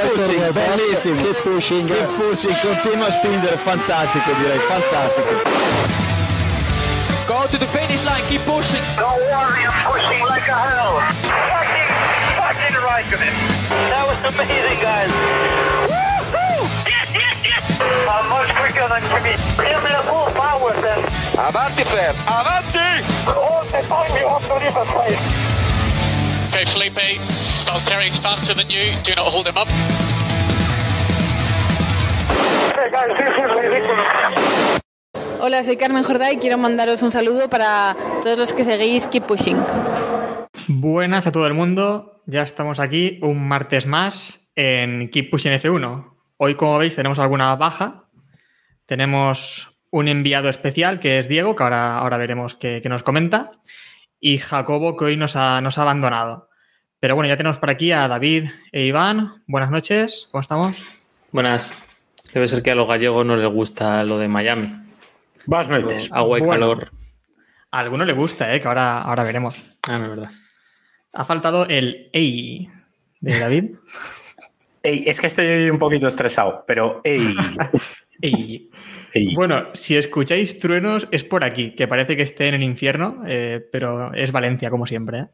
pushing, bellissimo. Che pushing. Che pushing, continua a spingere, fantastico direi, fantastico. Go to the finish line, keep pushing. Don't worry, I'm pushing like a hell. Fucking, fucking right of him. That was amazing, guys. Woo-hoo! Yes, yes, yes! I'm much quicker than Jimmy. Give me the full power then. Avanti, Fer, avanti! All the time you have to leave a place. Okay, Felipe, Valtteri's faster than you. Do not hold him up. Hey guys, this is ridiculous. Hola, soy Carmen Jordá y quiero mandaros un saludo para todos los que seguís Keep Pushing. Buenas a todo el mundo, ya estamos aquí un martes más en Keep Pushing F1. Hoy, como veis, tenemos alguna baja. Tenemos un enviado especial que es Diego, que ahora, ahora veremos qué, qué nos comenta, y Jacobo, que hoy nos ha, nos ha abandonado. Pero bueno, ya tenemos por aquí a David e Iván. Buenas noches, ¿cómo estamos? Buenas. Debe ser que a los gallegos no les gusta lo de Miami. Buenas noches. Agua y Bueno. calor. A alguno le gusta, ¿eh? que ahora, ahora veremos. Ah, no es verdad. Ha faltado el EI de David. Ey, es que estoy un poquito estresado, pero ey, EI. ey. Bueno, si escucháis truenos es por aquí, que parece que esté en el infierno, eh, pero es Valencia, como siempre. ¿eh?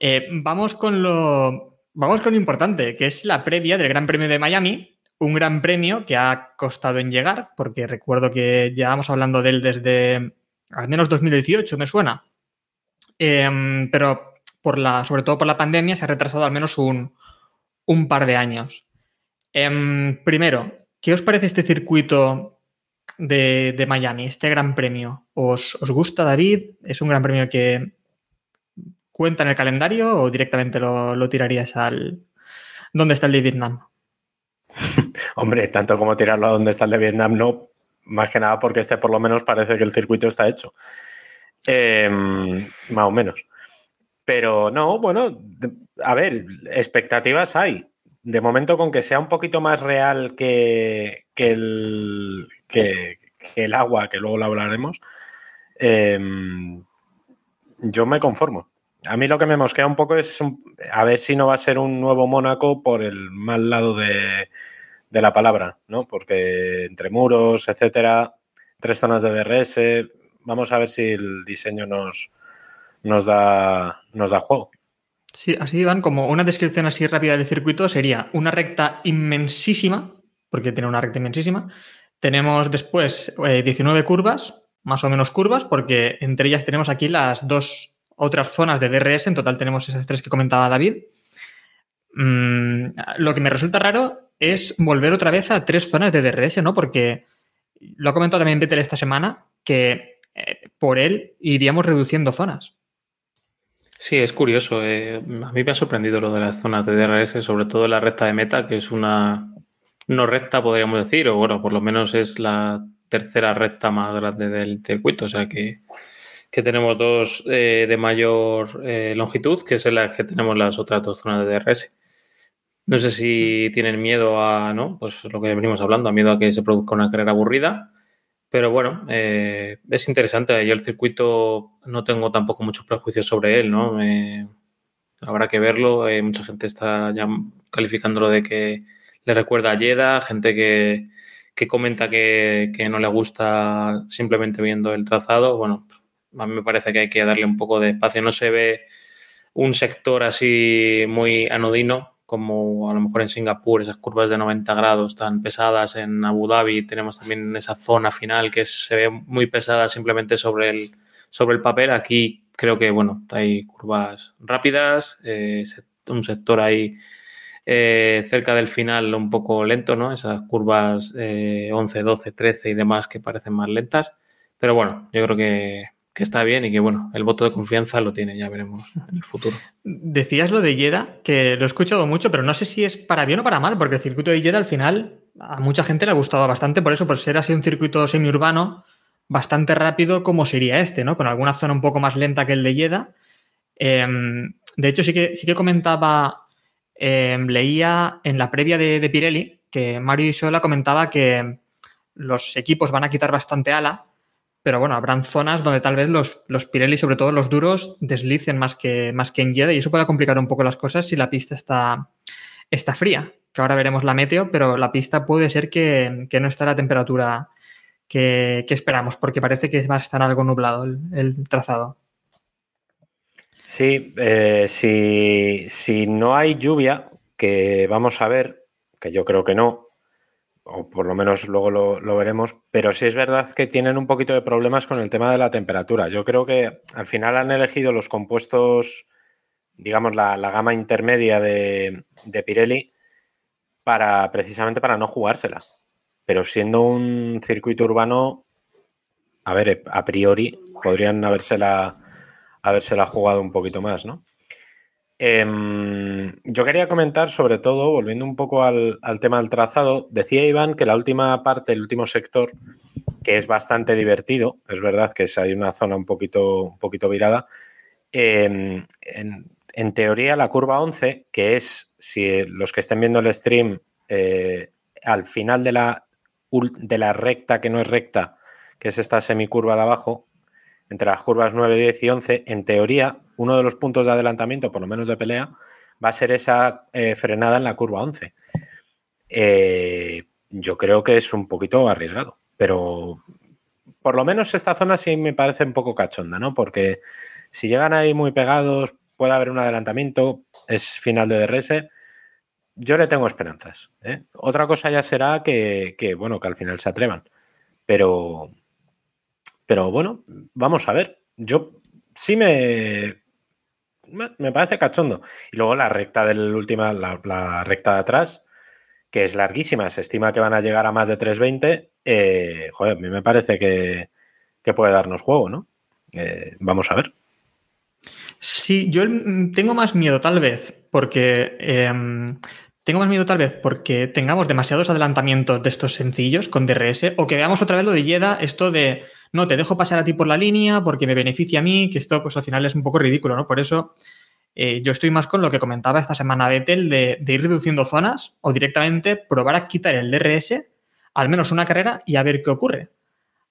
Eh, vamos con lo. Vamos con lo importante, que es la previa del Gran Premio de Miami. Un gran premio que ha costado en llegar, porque recuerdo que llevamos hablando de él desde al menos 2018, me suena. Em, pero sobre todo por la pandemia, se ha retrasado al menos un, par de años. Em, primero, ¿qué os parece este circuito de, Miami, este gran premio? ¿Os, os gusta, David? ¿Es un gran premio que cuenta en el calendario o directamente lo, lo tirarías al... ¿Dónde está el de Vietnam? Hombre, tanto como tirarlo a donde está el de Vietnam, no. Más que nada porque este por lo menos parece que el circuito está hecho. Eh, más o menos. Pero no, bueno, a ver, expectativas hay. De momento, con que sea un poquito más real que, que el, que, el agua, que luego lo hablaremos, eh, yo me conformo. A mí lo que me mosquea un poco es a ver si no va a ser un nuevo Mónaco por el mal lado de, de la palabra, ¿no? Porque entre muros, etcétera, tres zonas de DRS, vamos a ver si el diseño nos, nos, da, nos da juego. Sí, así van como una descripción así rápida del circuito sería una recta inmensísima, porque tiene una recta inmensísima. Tenemos después eh, 19 curvas, más o menos curvas, porque entre ellas tenemos aquí las dos otras zonas de DRS, en total tenemos esas tres que comentaba David. Mm, lo que me resulta raro es volver otra vez a tres zonas de DRS, ¿no? Porque lo ha comentado también Vettel esta semana, que eh, por él iríamos reduciendo zonas. Sí, es curioso. eh, a mí me ha sorprendido lo de las zonas de DRS, sobre todo la recta de meta, que es una no recta, podríamos decir, o bueno, por lo menos es la tercera recta más grande del circuito. O sea que, que tenemos dos eh, de mayor eh, longitud, que es en las que tenemos las otras dos zonas de DRS. No sé si tienen miedo a, ¿no? Pues lo que venimos hablando, a miedo a que se produzca una carrera aburrida. Pero bueno, eh, es interesante. Yo el circuito no tengo tampoco muchos prejuicios sobre él, ¿no? Habrá que verlo. Eh, mucha gente está ya calificándolo de que le recuerda a Jeddah, gente que, que comenta que, que no le gusta simplemente viendo el trazado. Bueno, a mí me parece que hay que darle un poco de espacio. No se ve un sector así muy anodino como a lo mejor en Singapur, esas curvas de 90 grados tan pesadas, en Abu Dhabi tenemos también esa zona final que se ve muy pesada simplemente sobre el, sobre el papel. Aquí creo que, bueno, hay curvas rápidas, eh, un sector ahí eh, cerca del final un poco lento, ¿no? Esas curvas eh, 11, 12, 13 y demás que parecen más lentas. Pero bueno, yo creo que, que está bien y que, bueno, el voto de confianza lo tiene, ya veremos en el futuro. Decías lo de Jeddah, que lo he escuchado mucho, pero no sé si es para bien o para mal, porque el circuito de Jeddah al final a mucha gente le ha gustado bastante, por eso, por ser así un circuito semiurbano, bastante rápido como sería este, ¿no? Con alguna zona un poco más lenta que el de Jeddah. Eh, de hecho, sí que, sí que comentaba, eh, leía en la previa de, de Pirelli, que Mario Isola comentaba que los equipos van a quitar bastante ala, pero bueno, habrán zonas donde tal vez los, los Pirelli, sobre todo los duros, deslicen más que, más que en Jeddah y eso puede complicar un poco las cosas si la pista está, está fría. que ahora veremos la meteo, pero la pista puede ser que, que no está a la temperatura que, que, esperamos, porque parece que va a estar algo nublado el, trazado. Sí, eh, si, si no hay lluvia, que vamos a ver, que yo creo que no, o por lo menos luego lo, veremos, pero sí es verdad que tienen un poquito de problemas con el tema de la temperatura. Yo creo que al final han elegido los compuestos, digamos, la, la gama intermedia de, de, Pirelli para precisamente para no jugársela. Pero siendo un circuito urbano, a ver, a priori podrían habérsela habérsela jugado un poquito más, ¿no? Eh, yo quería comentar, sobre todo, volviendo un poco al, tema del trazado, decía Iván que la última parte, el último sector, que es bastante divertido, es verdad que es, hay una zona un poquito, un poquito virada, en, en, teoría la curva 11, que es, si los que estén viendo el stream, eh, al final de la, de la recta que no es recta, que es esta semicurva de abajo, entre las curvas 9, 10 y 11, en teoría, uno de los puntos de adelantamiento, por lo menos de pelea, va a ser esa eh, frenada en la curva 11. Eh, yo creo que es un poquito arriesgado, pero por lo menos esta zona sí me parece un poco cachonda, ¿no? Porque si llegan ahí muy pegados, puede haber un adelantamiento, es final de DRS. Yo le tengo esperanzas. ¿eh? Otra cosa ya será que, que, bueno, que al final se atrevan. Pero, pero bueno, vamos a ver. Yo sí me. Me parece cachondo. Y luego la recta del última, la, recta de atrás, que es larguísima. Se estima que van a llegar a más de 320. Eh, joder, a mí me parece que, que puede darnos juego, ¿no? Eh, vamos a ver. Sí, yo tengo más miedo, tal vez, porque eh, tengo más miedo tal vez porque tengamos demasiados adelantamientos de estos sencillos con DRS o que veamos otra vez lo de Yeda, esto de no, te dejo pasar a ti por la línea porque me beneficia a mí, que esto pues al final es un poco ridículo, ¿no? Por eso eh, yo estoy más con lo que comentaba esta semana Vettel de, de, ir reduciendo zonas o directamente probar a quitar el DRS al menos una carrera y a ver qué ocurre.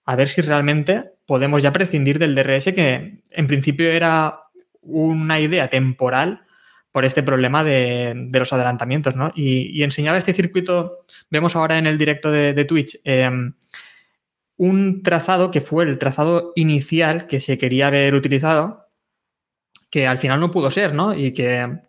A ver si realmente podemos ya prescindir del DRS que en principio era una idea temporal por este problema de, de los adelantamientos, ¿no? Y, y, enseñaba este circuito, vemos ahora en el directo de, de Twitch, eh, un trazado que fue el trazado inicial que se quería haber utilizado, que al final no pudo ser, ¿no? Y que,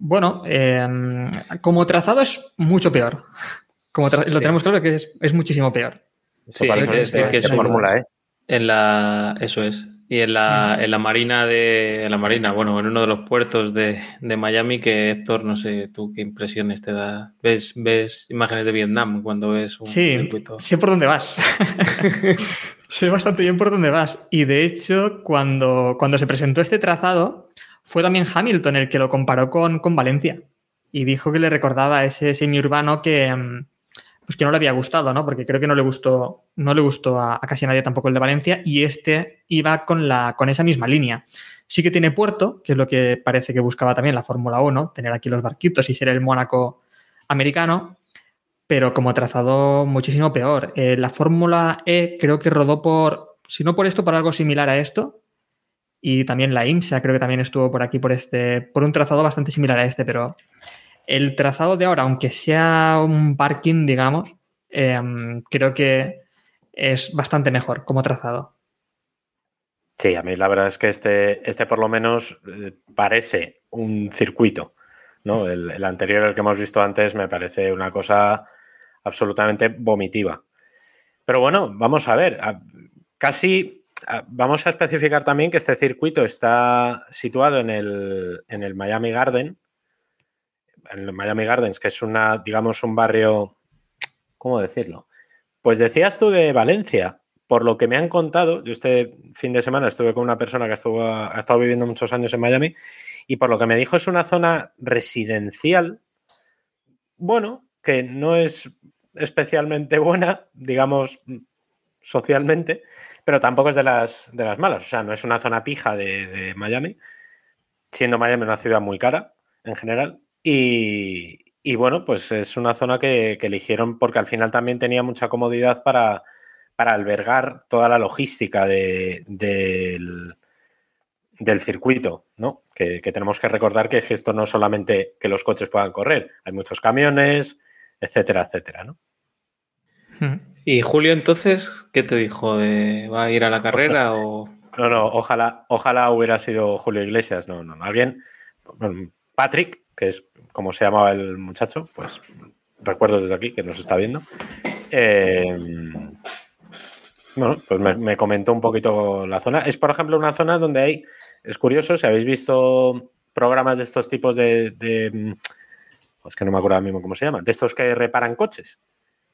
bueno, eh, como trazado es mucho peor. Como sí. lo tenemos claro que es, es muchísimo peor. Sí, es, es, que es fórmula, ¿eh? En la, eso es. Y en la, en la marina de en la marina, bueno, en uno de los puertos de, de, Miami, que Héctor, no sé tú qué impresiones te da. ¿Ves, ves imágenes de Vietnam cuando ves un sí, circuito? sé por dónde vas. sé bastante bien por dónde vas. Y de hecho, cuando, cuando se presentó este trazado, fue también Hamilton el que lo comparó con, con Valencia. Y dijo que le recordaba ese semiurbano que, pues que no le había gustado, ¿no? Porque creo que no le gustó, no le gustó a, casi nadie tampoco el de Valencia y este iba con, la, con esa misma línea. Sí que tiene puerto, que es lo que parece que buscaba también la Fórmula 1, tener aquí los barquitos y ser el Mónaco americano, pero como trazado muchísimo peor. Eh, la Fórmula E creo que rodó por, si no por esto, por algo similar a esto. Y también la IMSA creo que también estuvo por aquí por este, por un trazado bastante similar a este, pero el trazado de ahora, aunque sea un parking, digamos, eh, creo que es bastante mejor como trazado. Sí, a mí la verdad es que este, este por lo menos eh, parece un circuito. ¿no? El, el, anterior, el que hemos visto antes, me parece una cosa absolutamente vomitiva. Pero bueno, vamos a ver. Casi vamos a especificar también que este circuito está situado en el, en el Miami Garden, en Miami Gardens, que es una, digamos, un barrio, ¿cómo decirlo? Pues decías tú de Valencia, por lo que me han contado, yo este fin de semana estuve con una persona que ha estado viviendo muchos años en Miami y por lo que me dijo es una zona residencial, bueno, que no es especialmente buena, digamos, socialmente, pero tampoco es de las, de las malas, o sea, no es una zona pija de Miami, siendo Miami una ciudad muy cara en general, y, y, bueno, pues es una zona que, que, eligieron porque al final también tenía mucha comodidad para, para albergar toda la logística de, de, del circuito, ¿no? Que, que, tenemos que recordar que esto no es solamente que los coches puedan correr, hay muchos camiones, etcétera, etcétera, ¿no? Y Julio, entonces, ¿qué te dijo? ¿De, ¿Va a ir a la carrera o...? No, no, ojalá, ojalá hubiera sido Julio Iglesias, no, no, alguien, Patrick, que es como se llamaba el muchacho, pues recuerdo desde aquí que nos está viendo. Eh, bueno, pues me, comentó un poquito la zona. Es, por ejemplo, una zona donde hay, es curioso, si habéis visto programas de estos tipos de, de es que no me acuerdo ahora mismo cómo se llama, de estos que reparan coches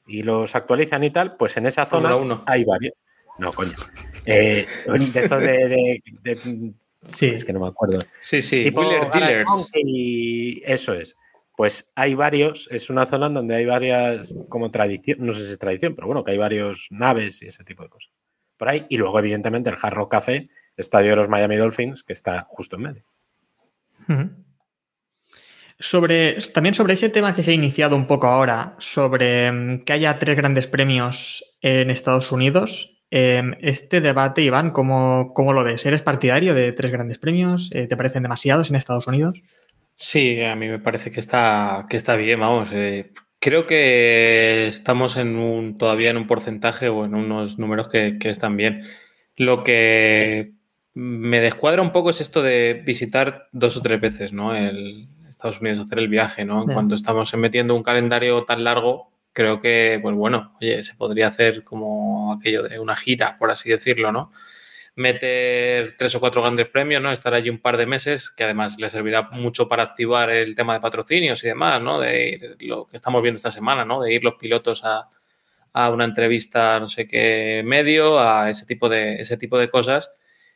y los actualizan y tal, pues en esa zona hay varios. No, coño. Eh, de estos de, Sí. Es que no me acuerdo. Sí, sí. Dealers. Y eso es. Pues hay varios, es una zona en donde hay varias, como tradición, no sé si es tradición, pero bueno, que hay varios naves y ese tipo de cosas. Por ahí. Y luego, evidentemente, el Hard Rock Café, estadio de los Miami Dolphins, que está justo en medio. Sobre, también sobre ese tema que se ha iniciado un poco ahora, sobre mm, que haya tres grandes premios en Estados Unidos, este debate, Iván, ¿cómo, ¿cómo, lo ves? ¿Eres partidario de tres grandes premios? Eh, ¿Te parecen demasiados en Estados Unidos? Sí, a mí me parece que está, que está bien, vamos. Eh, creo que estamos en un, todavía en un porcentaje o en unos números que, que están bien. Lo que me descuadra un poco es esto de visitar dos o tres veces, ¿no? El, Estados Unidos hacer el viaje, ¿no? En cuanto estamos metiendo un calendario tan largo, creo que, pues bueno, oye, se podría hacer como aquello de una gira, por así decirlo, ¿no? Meter tres o cuatro grandes premios, ¿no? Estar allí un par de meses, que además le servirá mucho para activar el tema de patrocinios y demás, ¿no? De ir, lo que estamos viendo esta semana, ¿no? De ir los pilotos a, a una entrevista, no sé qué medio, a ese tipo de, ese tipo de cosas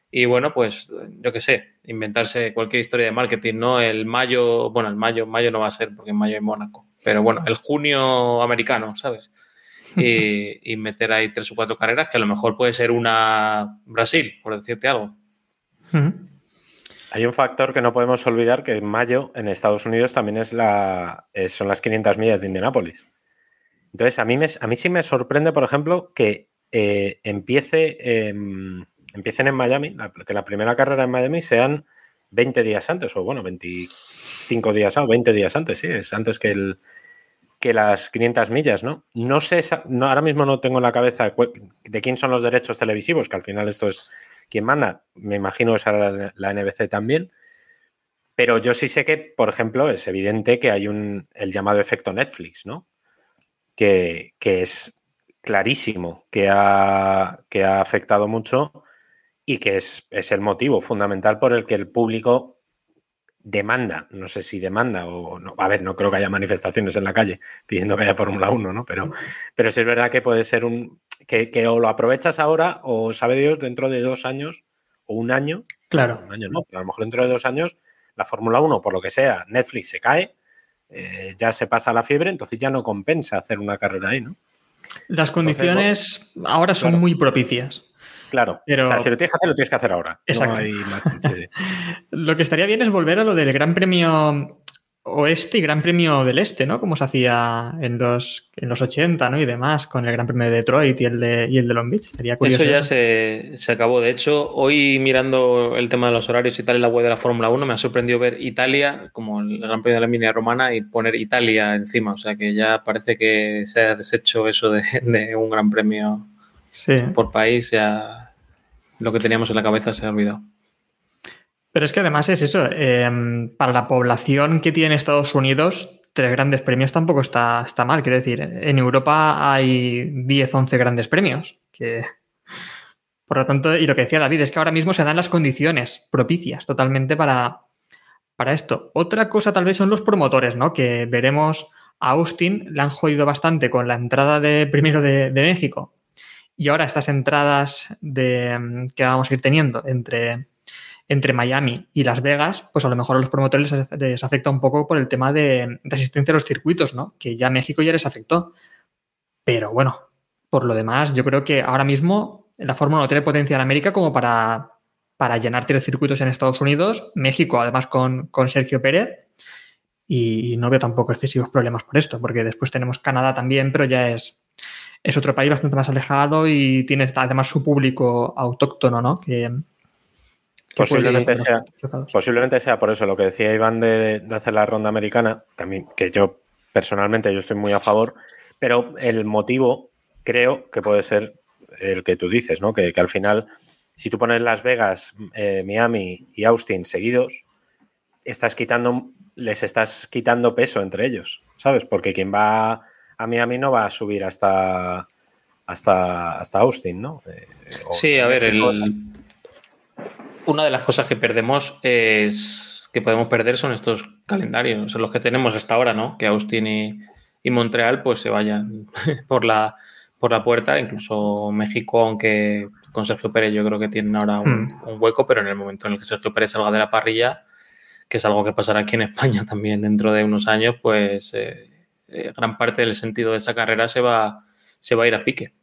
y bueno, pues yo qué sé, inventarse cualquier historia de marketing, ¿no? El mayo, bueno, el mayo, mayo no va a ser porque en mayo hay Mónaco, pero bueno, el junio americano, ¿sabes? Y, meter ahí tres o cuatro carreras que a lo mejor puede ser una Brasil, por decirte algo. Hay un factor que no podemos olvidar que en mayo en Estados Unidos también es la, son las 500 millas de Indianápolis. Entonces, a mí, me, a mí sí me sorprende, por ejemplo, que eh, empiece empiecen en Miami, que la primera carrera en Miami sean 20 días antes, o bueno, 25 días o 20 días antes, sí, es antes que, el, que las 500 millas, ¿no? No sé, no, ahora mismo no tengo en la cabeza de quién son los derechos televisivos, que al final esto es quien manda, me imagino es la, la NBC también, pero yo sí sé que, por ejemplo, es evidente que hay un, el llamado efecto Netflix, ¿no? Que, que es clarísimo, que ha, que ha afectado mucho y que es, el motivo fundamental por el que el público demanda, no sé si demanda o no, a ver, no creo que haya manifestaciones en la calle pidiendo que haya Fórmula 1, ¿no? Pero, pero sí es verdad que puede ser un, que, o lo aprovechas ahora o sabe Dios dentro de dos años o un año. Claro. Un año no, pero a lo mejor dentro de dos años la Fórmula 1, por lo que sea, Netflix se cae, eh, ya se pasa la fiebre, entonces ya no compensa hacer una carrera ahí, ¿no? Las condiciones ahora son muy propicias. Claro, pero... o sea, si lo tienes que hacer, lo tienes que hacer ahora. Exacto. lo que estaría bien es volver a lo del Gran Premio Oeste y Gran Premio del Este, ¿no? Como se hacía en los, en los 80, ¿no? Y demás, con el Gran Premio de Detroit y el de, y el de Long Beach. Estaría curioso. Eso ya Se, se, acabó. De hecho, hoy mirando el tema de los horarios y tal en la web de la Fórmula 1, me ha sorprendido ver Italia como el Gran Premio de la Línea Romana y poner Italia encima. O sea que ya parece que se ha deshecho eso de, de un Gran Premio por país ya lo que teníamos en la cabeza se ha olvidado. Pero es que además es eso, em, para la población que tiene Estados Unidos, tres grandes premios tampoco está, está mal. Quiero decir, en Europa hay 10, 11 grandes premios. Que... Por lo tanto, y lo que decía David, es que ahora mismo se dan las condiciones propicias totalmente para, para esto. Otra cosa tal vez son los promotores, ¿no? Que veremos a Austin, le han jodido bastante con la entrada de primero de México y ahora estas entradas de, mm, que vamos a ir teniendo entre, entre Miami y Las Vegas, pues a lo mejor a los promotores les, afecta un poco por el tema de, asistencia a los circuitos, ¿no? Que ya México ya les afectó. Pero bueno, por lo demás, yo creo que ahora mismo la Fórmula no tiene potencia en América como para, para llenar tres circuitos en Estados Unidos, México además con, con Sergio Pérez, y no veo tampoco excesivos problemas por esto, porque después tenemos Canadá también, pero ya es, es otro país bastante más alejado y tiene además su público autóctono, ¿no? Que, Posiblemente sea, posiblemente sea por eso lo que decía Iván de, de hacer la ronda americana, que, a mí- que yo personalmente yo estoy muy a favor, pero el motivo creo que puede ser el que tú dices, ¿no? Que, que al final, si tú pones Las Vegas, eh, Miami y Austin seguidos, estás quitando, les estás quitando peso entre ellos, ¿sabes? Porque quien va a Miami no va a subir hasta hasta, hasta Austin, ¿no? Eh, Sí, a ver, el- una de las cosas que perdemos es que podemos perder son estos calendarios, son los que tenemos hasta ahora, ¿no? Que Austin y, y Montreal pues se vayan por la, por la puerta, incluso México, aunque con Sergio Pérez yo creo que tienen ahora un, Hmm. un hueco, pero en el momento en el que Sergio Pérez salga de la parrilla, que es algo que pasará aquí en España también dentro de unos años, pues eh, eh, gran parte del sentido de esa carrera se va, se va a ir a pique.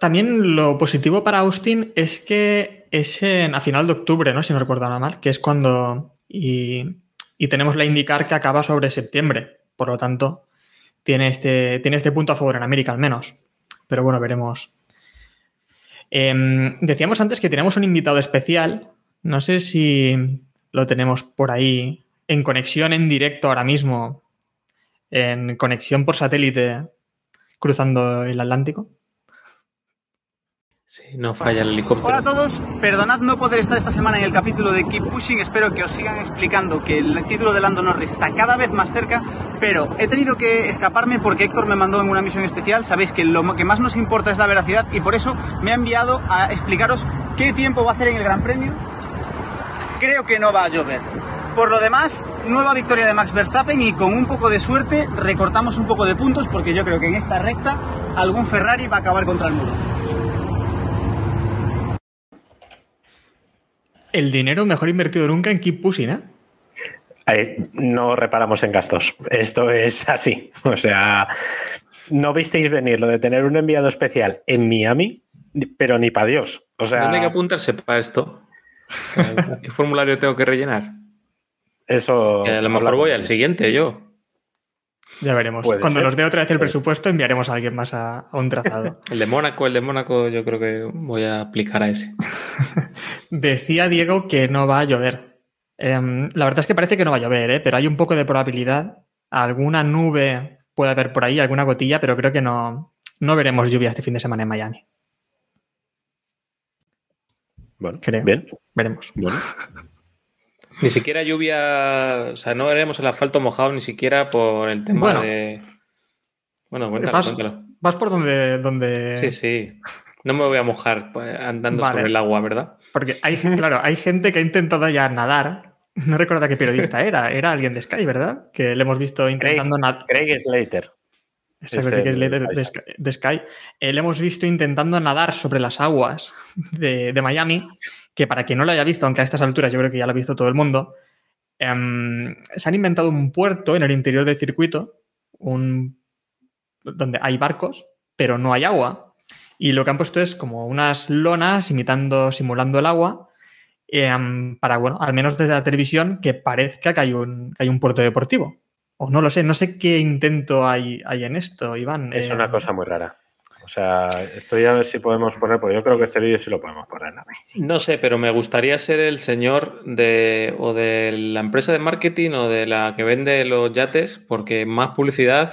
También lo positivo para Austin es que es a final de octubre, ¿no? Si no recuerdo nada mal, que es cuando. Y, tenemos la indicar que acaba sobre septiembre. Por lo tanto, tiene este, tiene este punto a favor en América al menos. Pero bueno, veremos. Em, decíamos antes que tenemos un invitado especial. No sé si lo tenemos por ahí en conexión en directo ahora mismo. En conexión por satélite cruzando el Atlántico. Sí, no falla el helicóptero. Hola a todos, perdonad no poder estar esta semana en el capítulo de Keep Pushing, espero que os sigan explicando que el título de Lando Norris está cada vez más cerca, pero he tenido que escaparme porque Héctor me mandó en una misión especial, sabéis que lo que más nos importa es la veracidad y por eso me ha enviado a explicaros qué tiempo va a hacer en el Gran Premio. Creo que no va a llover. Por lo demás, nueva victoria de Max Verstappen y con un poco de suerte recortamos un poco de puntos porque yo creo que en esta recta algún Ferrari va a acabar contra el muro. El dinero mejor invertido nunca en Keep Pushing, ¿eh? Ahí no reparamos en gastos. Esto es así. O sea, no visteis venir lo de tener un enviado especial en Miami, pero ni para Dios. O sea, ¿Dónde hay que apuntarse para esto? ¿Qué formulario tengo que rellenar? Eso. Que a lo mejor voy al siguiente yo. Ya veremos. Puede Cuando ser. nos dé otra vez el presupuesto, enviaremos a alguien más a, a un trazado. El de Mónaco, el de Mónaco, yo creo que voy a aplicar a ese. Decía Diego que no va a llover. Em, la verdad es que parece que no va a llover, ¿eh? pero hay un poco de probabilidad. Alguna nube puede haber por ahí, alguna gotilla, pero creo que no, no veremos lluvia este fin de semana en Miami. Bueno, Creo. bien. Veremos. Bueno, Ni siquiera lluvia, o sea, no veremos el asfalto mojado ni siquiera por el tema Bueno. de. Bueno, cuéntalo, Vas, cuéntalo. vas por donde, donde... Sí, sí. No me voy a mojar pues, andando Vale. sobre el agua, ¿verdad? Porque hay, claro, hay gente que ha intentado ya nadar. No recuerdo qué periodista era. Era alguien de Sky, ¿verdad? Que le hemos visto intentando nadar. Craig Slater. Exacto, es el de. Sky, de Sky. Eh, le hemos visto intentando nadar sobre las aguas de, de Miami, que para quien no lo haya visto, aunque a estas alturas yo creo que ya lo ha visto todo el mundo, em, se han inventado un puerto en el interior del circuito, un, donde hay barcos, pero no hay agua. Y lo que han puesto es como unas lonas imitando, simulando el agua, em, para, bueno, al menos desde la televisión, que parezca que hay un, que hay un puerto deportivo. O no lo sé, no sé qué intento hay, hay en esto, Iván. Es Eh, una cosa muy rara. O sea, estoy a ver si podemos poner, porque yo creo que este vídeo sí lo podemos poner. ¿no? No sé, pero me gustaría ser el señor de o de la empresa de marketing o de la que vende los yates, porque más publicidad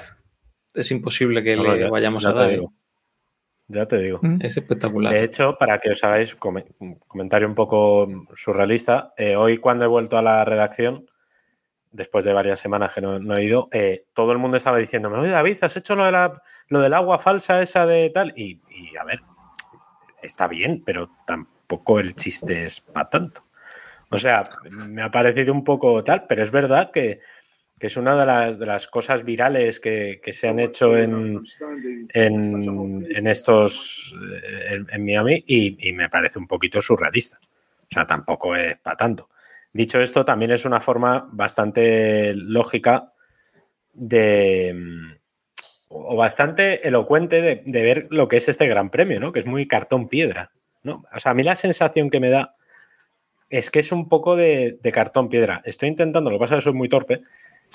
es imposible que No, le ya- vayamos ya a dar. ¿eh? digo. Ya te digo. ¿Mm? Es espectacular. De hecho, para que os hagáis un comentario un poco surrealista, eh, hoy cuando he vuelto a la redacción, después de varias semanas que no, no he ido, eh, todo el mundo estaba diciéndome, oye David, ¿has hecho lo, de la, lo del agua falsa esa de tal? Y, a ver, está bien, pero tampoco el chiste es para tanto. O sea, me ha parecido un poco tal, pero es verdad que, es una de las, de las cosas virales que, se han hecho en, en, en estos eh, en, en Miami y, y me parece un poquito surrealista. O sea, tampoco es para tanto. Dicho esto, también es una forma bastante lógica de o bastante elocuente de, de ver lo que es este gran premio, ¿no? Que es muy cartón piedra. ¿no? O sea, a mí la sensación que me da es que es un poco de, de cartón piedra. Estoy intentando, lo que pasa es que soy muy torpe.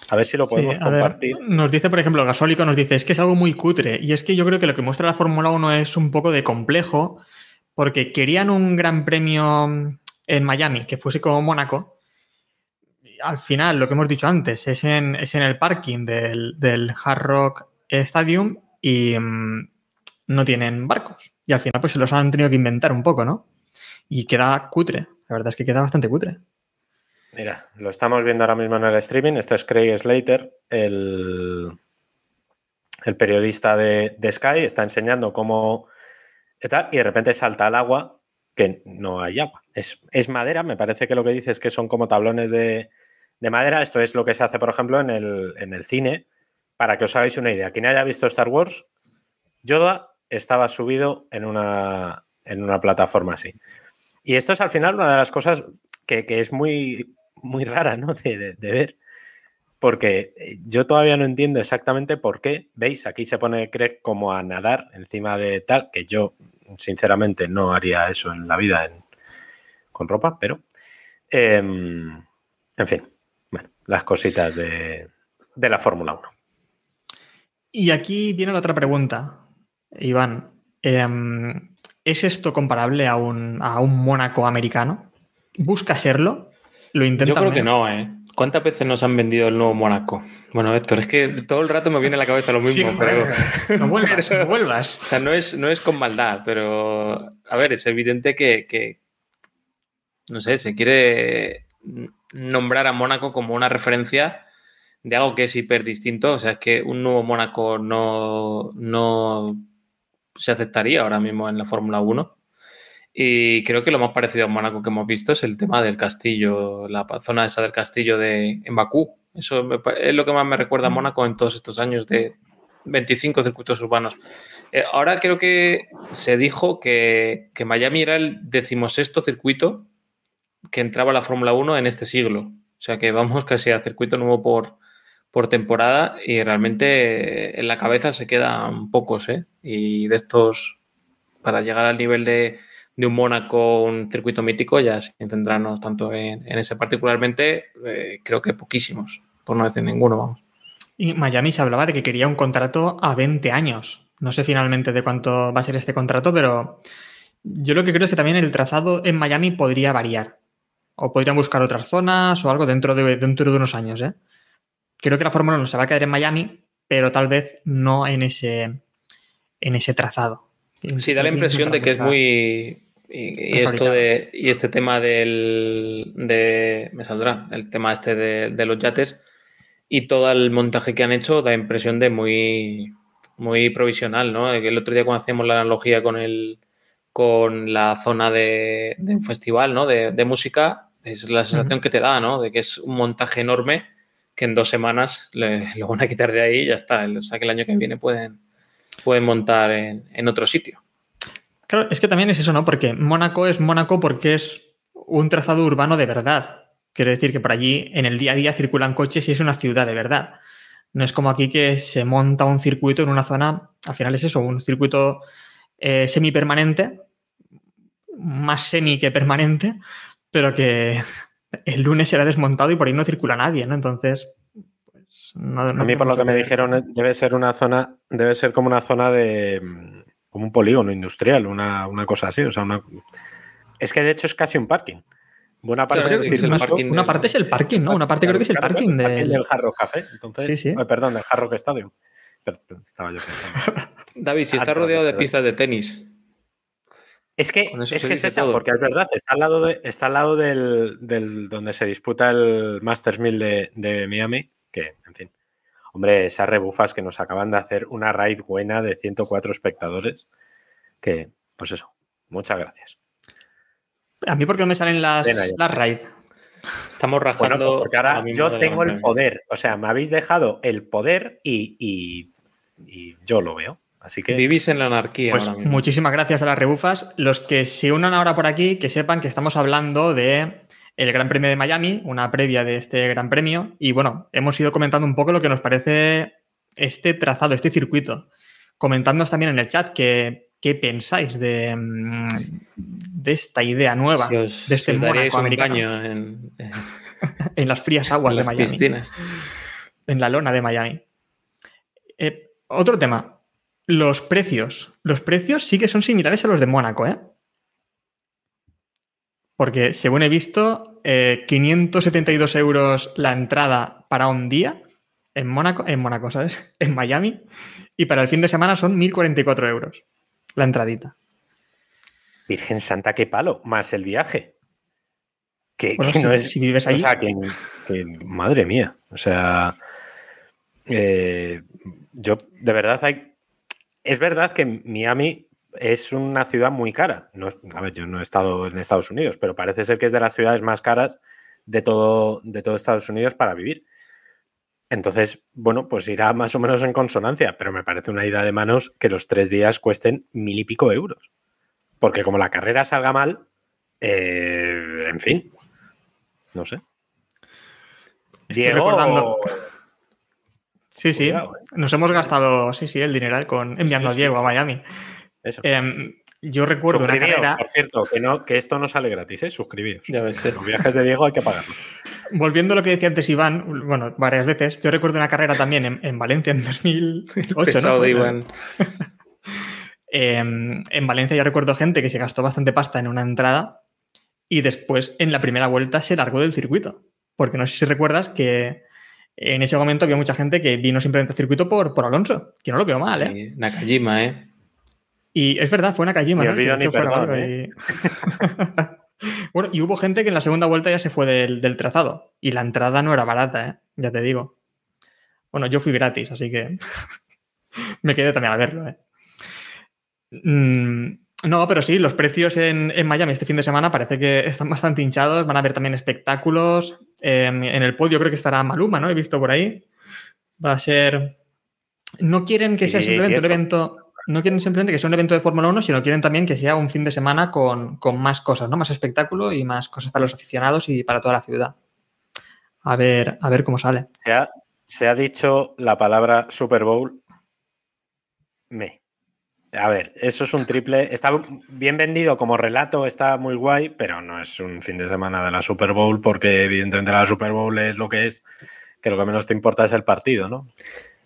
A ver si lo Sí, podemos ver, compartir. nos dice, por ejemplo, Gasólico nos dice, es que es algo muy cutre. Y es que yo creo que lo que muestra la Fórmula 1 es un poco de complejo, porque querían un gran premio en Miami que fuese como Mónaco. Al final, lo que hemos dicho antes, es en, es en el parking del, del Hard Rock Stadium y mm, no tienen barcos. Y al final, pues se los han tenido que inventar un poco, ¿no? Y queda cutre. La verdad es que queda bastante cutre. Mira, lo estamos viendo ahora mismo en el streaming. Este es Craig Slater, el, el periodista de, de Sky, está enseñando cómo tal, y de repente salta al agua que no hay agua. Es, es madera, me parece que lo que dice es que son como tablones de, de madera. Esto es lo que se hace, por ejemplo, en el, en el cine. Para que os hagáis una idea, quien haya visto Star Wars, Yoda estaba subido en una, en una plataforma así. Y esto es al final una de las cosas que, que es muy, muy rara ¿no? de, de, de, ver, porque yo todavía no entiendo exactamente por qué, veis, aquí se pone Craig como a nadar encima de tal, que yo sinceramente no haría eso en la vida en, con ropa, pero eh, en fin, bueno, las cositas de, de la Fórmula 1. Y aquí viene la otra pregunta, Iván. Eh, ¿Es esto comparable a un, a un Mónaco americano? ¿Busca serlo? ¿Lo intenta? Yo creo que no, ¿eh? ¿Cuántas veces nos han vendido el nuevo Mónaco? Bueno, Héctor, es que todo el rato me viene a la cabeza lo mismo. Sí, pero... No vuelvas, no vuelvas. O sea, no es, no es con maldad, pero a ver, es evidente que, que, no sé, se quiere nombrar a Mónaco como una referencia de algo que es hiper distinto. O sea, es que un nuevo Mónaco no, no se aceptaría ahora mismo en la Fórmula 1. Y creo que lo más parecido a Mónaco que hemos visto es el tema del castillo, la zona esa del castillo de, en Bakú. Eso me, es lo que más me recuerda a Mónaco en todos estos años de 25 circuitos urbanos. Eh, ahora creo que se dijo que, que, Miami era el decimosexto circuito que entraba a la Fórmula 1 en este siglo. O sea que vamos casi a circuito nuevo por, por temporada y realmente en la cabeza se quedan pocos. ¿eh? Y de estos, para llegar al nivel de, de un Mónaco, un circuito mítico, ya sin centrarnos tanto en, en ese particularmente, eh, creo que poquísimos, por no decir ninguno, vamos. Y Miami se hablaba de que quería un contrato a 20 años. No sé finalmente de cuánto va a ser este contrato, pero yo lo que creo es que también el trazado en Miami podría variar. O podrían buscar otras zonas o algo dentro de, dentro de unos años. ¿eh? Creo que la Fórmula 1 se va a quedar en Miami, pero tal vez no en ese, en ese trazado. Sí, da la impresión de que es muy, y, y esto de, y este tema del. De, me saldrá, el tema este de, de, los yates y todo el montaje que han hecho da impresión de muy, muy provisional, ¿no? El otro día cuando hacíamos la analogía con el con la zona de, de un festival, ¿no? De, de, música, es la sensación uh -huh. que te da, ¿no? De que es un montaje enorme que en dos semanas le, lo van a quitar de ahí y ya está. O sea que el año que viene pueden, pueden montar en, en otro sitio. Claro, es que también es eso, ¿no? Porque Mónaco es Mónaco porque es un trazado urbano de verdad. Quiere decir que por allí en el día a día circulan coches y es una ciudad de verdad. No es como aquí que se monta un circuito en una zona, al final es eso, un circuito eh, semipermanente, más semi que permanente, pero que el lunes será desmontado y por ahí no circula nadie, ¿no? Entonces, pues, no, no a mí por lo que me dijeron debe ser una zona, debe ser como una zona de como un polígono industrial, una, una cosa así. O sea, una... Es que de hecho es casi un parking. Buena parte, claro, parking una parte es el parking, ¿no? Una parte creo que es el parking, de... del... del Hard Rock Café. Entonces, sí, sí. Perdón, del Hard Rock Stadium. Pero, pero estaba yo pensando. David, si está rodeado de pistas de tenis. Es que es, que es esa, todo. porque es verdad, está al lado, de, está al lado del, del donde se disputa el Masters 1000 de, de Miami, que, en fin, Hombre, esas rebufas que nos acaban de hacer una raid buena de 104 espectadores. Que, pues eso, muchas gracias. A mí, porque no me salen las, las raid? Estamos rajando. Bueno, porque ahora yo tengo el poder. O sea, me habéis dejado el poder y, y, y yo lo veo. Así que. Vivís en la anarquía. Pues muchísimas gracias a las rebufas. Los que se unan ahora por aquí, que sepan que estamos hablando de el Gran Premio de Miami, una previa de este Gran Premio. Y bueno, hemos ido comentando un poco lo que nos parece este trazado, este circuito. Comentándonos también en el chat que, qué pensáis de, de, esta idea nueva, si os, de este si Mónaco americano. En, en... en, las frías aguas en de las Miami. Piscinas. En la lona de Miami. Eh, otro tema. Los precios. Los precios sí que son similares a los de Mónaco, ¿eh? Porque según he visto, eh, 572 euros la entrada para un día en Mónaco, en Mónaco, ¿sabes? En Miami. Y para el fin de semana son 1.044 euros la entradita. Virgen Santa, qué palo, más el viaje. Que, Bueno, que si- no es, si vives ahí. O sea, que, que- madre mía. O sea, eh, yo de verdad hay. Es verdad que Miami es una ciudad muy cara. No, a ver, yo no he estado en Estados Unidos, pero parece ser que es de las ciudades más caras de todo, de todo Estados Unidos para vivir. Entonces, bueno, pues irá más o menos en consonancia, pero me parece una ida de manos que los tres días cuesten mil y pico euros. Porque como la carrera salga mal, eh, en fin, no sé. Estoy Diego, recordando. Sí, sí. Cuidado, eh. Nos hemos gastado, sí, sí, el dineral con enviando Sí, a Diego sí. a Miami. Eso. Em, yo recuerdo una carrera. por cierto, que, no, que esto no sale gratis, ¿eh? Suscribíos. Ya ves. Los viajes de Diego hay que pagarlos. Volviendo a lo que decía antes Iván, bueno, varias veces, yo recuerdo una carrera también en, en Valencia en 2008. ¿no? Iván. Em, en Valencia yo recuerdo gente que se gastó bastante pasta en una entrada y después en la primera vuelta se largó del circuito. Porque no sé si recuerdas que en ese momento había mucha gente que vino simplemente al circuito por, por Alonso, que no lo veo mal, ¿eh? Y Nakajima, ¿eh? Y es verdad, fue una Kajima, Ni ¿no? El que ni fuera perdón, algo y- bueno, y hubo gente que en la segunda vuelta ya se fue del, del trazado. Y la entrada no era barata, ¿eh? Ya te digo. Bueno, yo fui gratis, así que me quedé también a verlo, ¿eh? Mm, no, pero sí, los precios en, en Miami este fin de semana parece que están bastante hinchados. Van a haber también espectáculos. Eh, en el podio creo que estará Maluma, ¿no? He visto por ahí. Va a ser. No quieren que sea simplemente un evento. No quieren simplemente que sea un evento de Fórmula 1, sino quieren también que sea un fin de semana con, con más cosas, ¿no? Más espectáculo y más cosas para los aficionados y para toda la ciudad. A ver, a ver cómo sale. Se ha, se ha dicho la palabra Super Bowl. Me. A ver, eso es un triple. Está bien vendido como relato, está muy guay, pero no es un fin de semana de la Super Bowl, porque evidentemente la Super Bowl es lo que es, que lo que menos te importa es el partido, ¿no?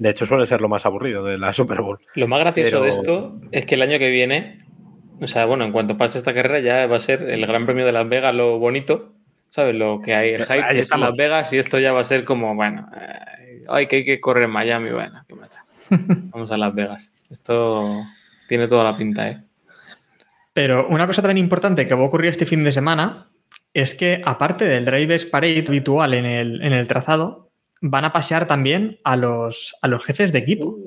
De hecho, suele ser lo más aburrido de la Super Bowl. Lo más gracioso Pero- de esto es que el año que viene, o sea, bueno, en cuanto pase esta carrera ya va a ser el Gran Premio de Las Vegas lo bonito, ¿sabes? Lo que hay, el hype en. Las Vegas y esto ya va a ser como, bueno, eh, ay, que hay que correr en Miami, bueno, qué mata. Vamos a Las Vegas. Esto tiene toda la pinta, ¿eh? Pero una cosa también importante que va a ocurrir este fin de semana es que, aparte del Drivers Parade habitual en el, en el trazado, van a pasear también a los, a los jefes de equipo.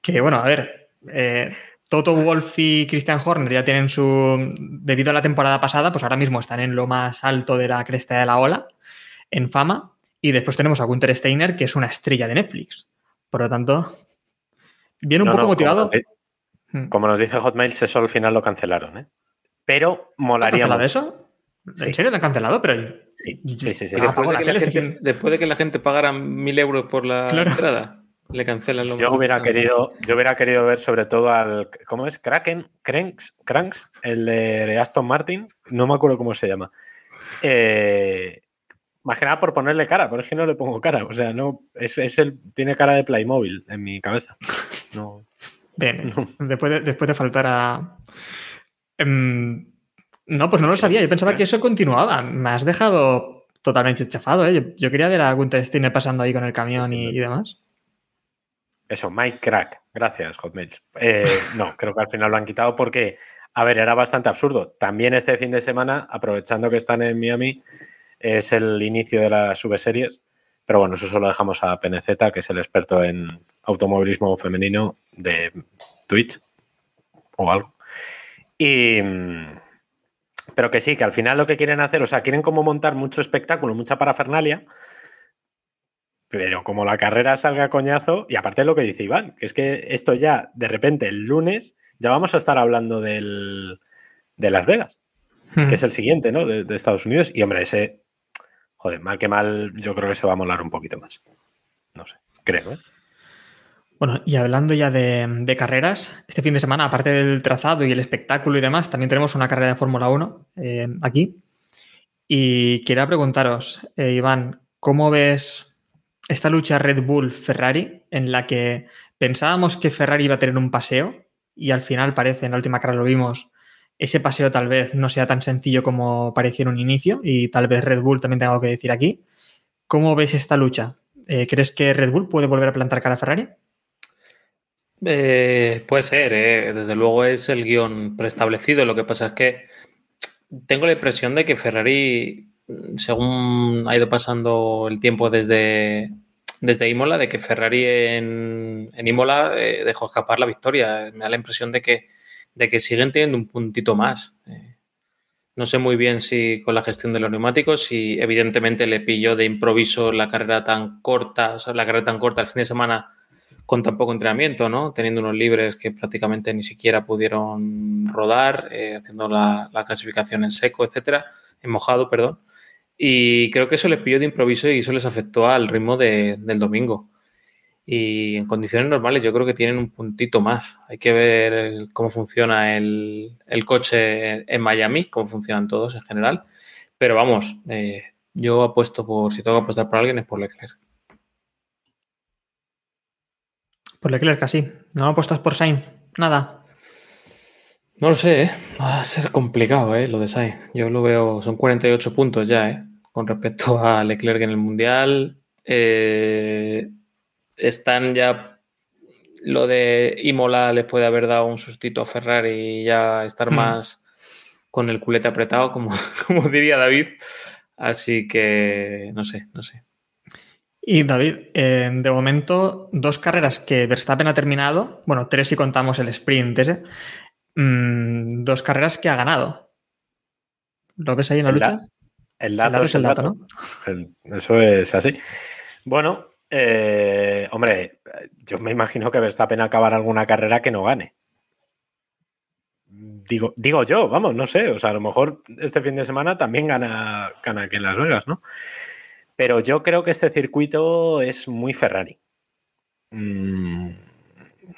Que, bueno, a ver, eh, Toto Wolf y Christian Horner ya tienen su. Debido a la temporada pasada, pues ahora mismo están en lo más alto de la cresta de la ola, en fama. Y después tenemos a Gunther Steiner, que es una estrella de Netflix. Por lo tanto, viene un No, poco no, motivado. Como, Hmm. como nos dice Hotmail, eso al final lo cancelaron, ¿eh? Pero ¿Han molaría cancelado mucho. Sí. ¿En serio lo han cancelado? Pero Sí, sí, sí. sí. Después de, que la gente, después de que la gente pagara mil euros por la Claro. entrada, le cancelan lo Yo hubiera querido, yo hubiera querido ver sobre todo al, ¿cómo es? Kraken, Cranks, Cranks, el de Aston Martin, no me acuerdo cómo se llama. Eh, más que nada por ponerle cara, pero es que no le pongo cara, o sea, no, es, es el, tiene cara de Playmobil en mi cabeza. No, Bien, después de, después de faltar a. Em, no, pues no lo sabía. Yo pensaba que eso continuaba. Me has dejado totalmente chafado. ¿eh? Yo, yo quería ver a Gunther Steiner pasando ahí con el camión y, demás. Eso, Mike Crack. Gracias, Hotmails. Eh, no, creo que al final lo han quitado porque, a ver, era bastante absurdo. También este fin de semana, aprovechando que están en Miami, es el inicio de las subseries. Pero bueno, eso solo dejamos a PNZ, que es el experto en automovilismo femenino de Twitch o algo. Y. Pero que sí, que al final lo que quieren hacer, o sea, quieren como montar mucho espectáculo, mucha parafernalia, pero como la carrera salga coñazo, y aparte de lo que dice Iván, que es que esto ya, de repente, el lunes, ya vamos a estar hablando del, de Las Vegas, que es el siguiente, ¿no? De, de Estados Unidos. Y hombre, ese, joder, mal que mal, yo creo que se va a molar un poquito más. No sé, creo, ¿eh? Bueno, y hablando ya de, carreras, este fin de semana, aparte del trazado y el espectáculo y demás, también tenemos una carrera de Fórmula 1 eh, aquí. Y quería preguntaros, eh, Iván, ¿cómo ves esta lucha Red Bull-Ferrari en la que pensábamos que Ferrari iba a tener un paseo y al final parece, en la última carrera lo vimos, ese paseo tal vez no sea tan sencillo como parecía en un inicio y tal vez Red Bull también tenga algo que decir aquí. ¿Cómo ves esta lucha? Eh, ¿Crees que Red Bull puede volver a plantar cara a Ferrari? Eh, puede ser, eh. desde luego es el guion preestablecido. Lo que pasa es que tengo la impresión de que Ferrari, según ha ido pasando el tiempo desde, desde Imola, de que Ferrari en, Imola dejó escapar la victoria. Me da la impresión de que de que siguen teniendo un puntito más. Eh, no sé muy bien si con la gestión de los neumáticos, si evidentemente le pilló de improviso la carrera tan corta, o sea, la carrera tan corta el fin de semana con tan poco entrenamiento, ¿no? Teniendo unos libres que prácticamente ni siquiera pudieron rodar, eh, haciendo la, clasificación en seco, etcétera, en mojado, perdón. Y creo que eso les pilló de improviso y eso les afectó al ritmo del domingo. Y en condiciones normales yo creo que tienen un puntito más. Hay que ver cómo funciona el, coche en Miami, cómo funcionan todos en general. Pero vamos, eh, yo apuesto por, si tengo que apostar por alguien, es por Leclerc. Por Leclerc, casi. ¿No apuestas por Sainz? Nada. No lo sé, ¿eh? va a ser complicado ¿eh? lo de Sainz. Yo lo veo, son 48 puntos ya, ¿eh? con respecto a Leclerc en el Mundial. Eh, están ya lo de Imola les puede haber dado un sustito a Ferrari y ya estar hmm. más con el culete apretado, como, como diría David. Así que no sé, no sé. Y David, eh, de momento, dos carreras que Verstappen ha terminado, bueno, tres si contamos el sprint ese, mm, dos carreras que ha ganado. ¿Lo ves ahí en la lucha? el dato, es el dato, ¿no? eso es así. Bueno, eh, hombre, yo me imagino que Verstappen acabará alguna carrera que no gane. Digo, digo yo, vamos, no sé. O sea, a lo mejor este fin de semana también gana, gana aquí en Las Vegas, ¿no? Pero yo creo que este circuito es muy Ferrari. Mm,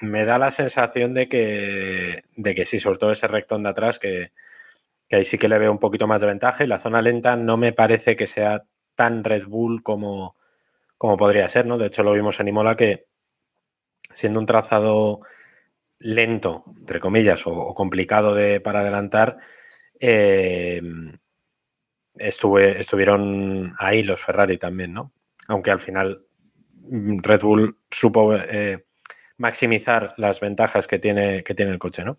me da la sensación de que, de que sí, sobre todo ese rectón de atrás, que, que ahí sí que le veo un poquito más de ventaja. Y la zona lenta no me parece que sea tan Red Bull como, como podría ser, ¿no? De hecho, lo vimos en Imola que siendo un trazado lento, entre comillas, o, complicado de, para adelantar, eh, estuvieron ahí los Ferrari también, ¿no? Aunque al final mm, Red Bull supo eh, maximizar las ventajas que tiene, que tiene el coche, ¿no?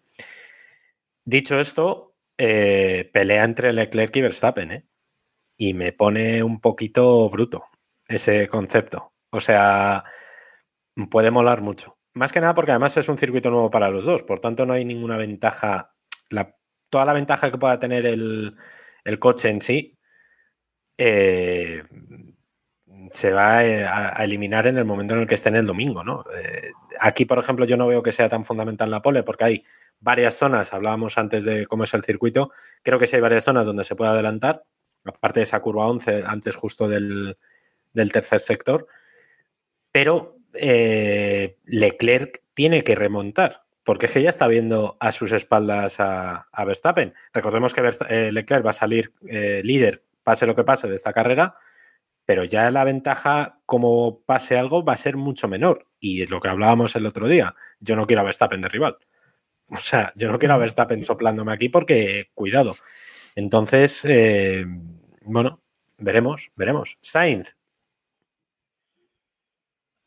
Dicho esto, eh, pelea entre Leclerc y Verstappen, ¿eh? Y me pone un poquito bruto ese concepto. O sea, puede molar mucho. Más que nada porque además es un circuito nuevo para los dos, por tanto no hay ninguna ventaja. Toda la ventaja que pueda tener el, coche en sí eh, se va eh, a, eliminar en el momento en el que esté en el domingo. ¿no? Eh, aquí, por ejemplo, yo no veo que sea tan fundamental la pole porque hay varias zonas, hablábamos antes de cómo es el circuito, creo que sí hay varias zonas donde se puede adelantar, aparte de esa curva 11, antes justo del, tercer sector, pero Leclerc tiene que remontar, porque es que ya está viendo a sus espaldas a, Verstappen. Recordemos que eh, Leclerc va a salir eh, líder, pase lo que pase de esta carrera, pero ya la ventaja, como pase algo, va a ser mucho menor. Y lo que hablábamos el otro día, yo no quiero a Verstappen de rival. O sea, yo no quiero a Verstappen soplándome aquí porque, cuidado. Entonces, bueno, veremos, veremos. Sainz,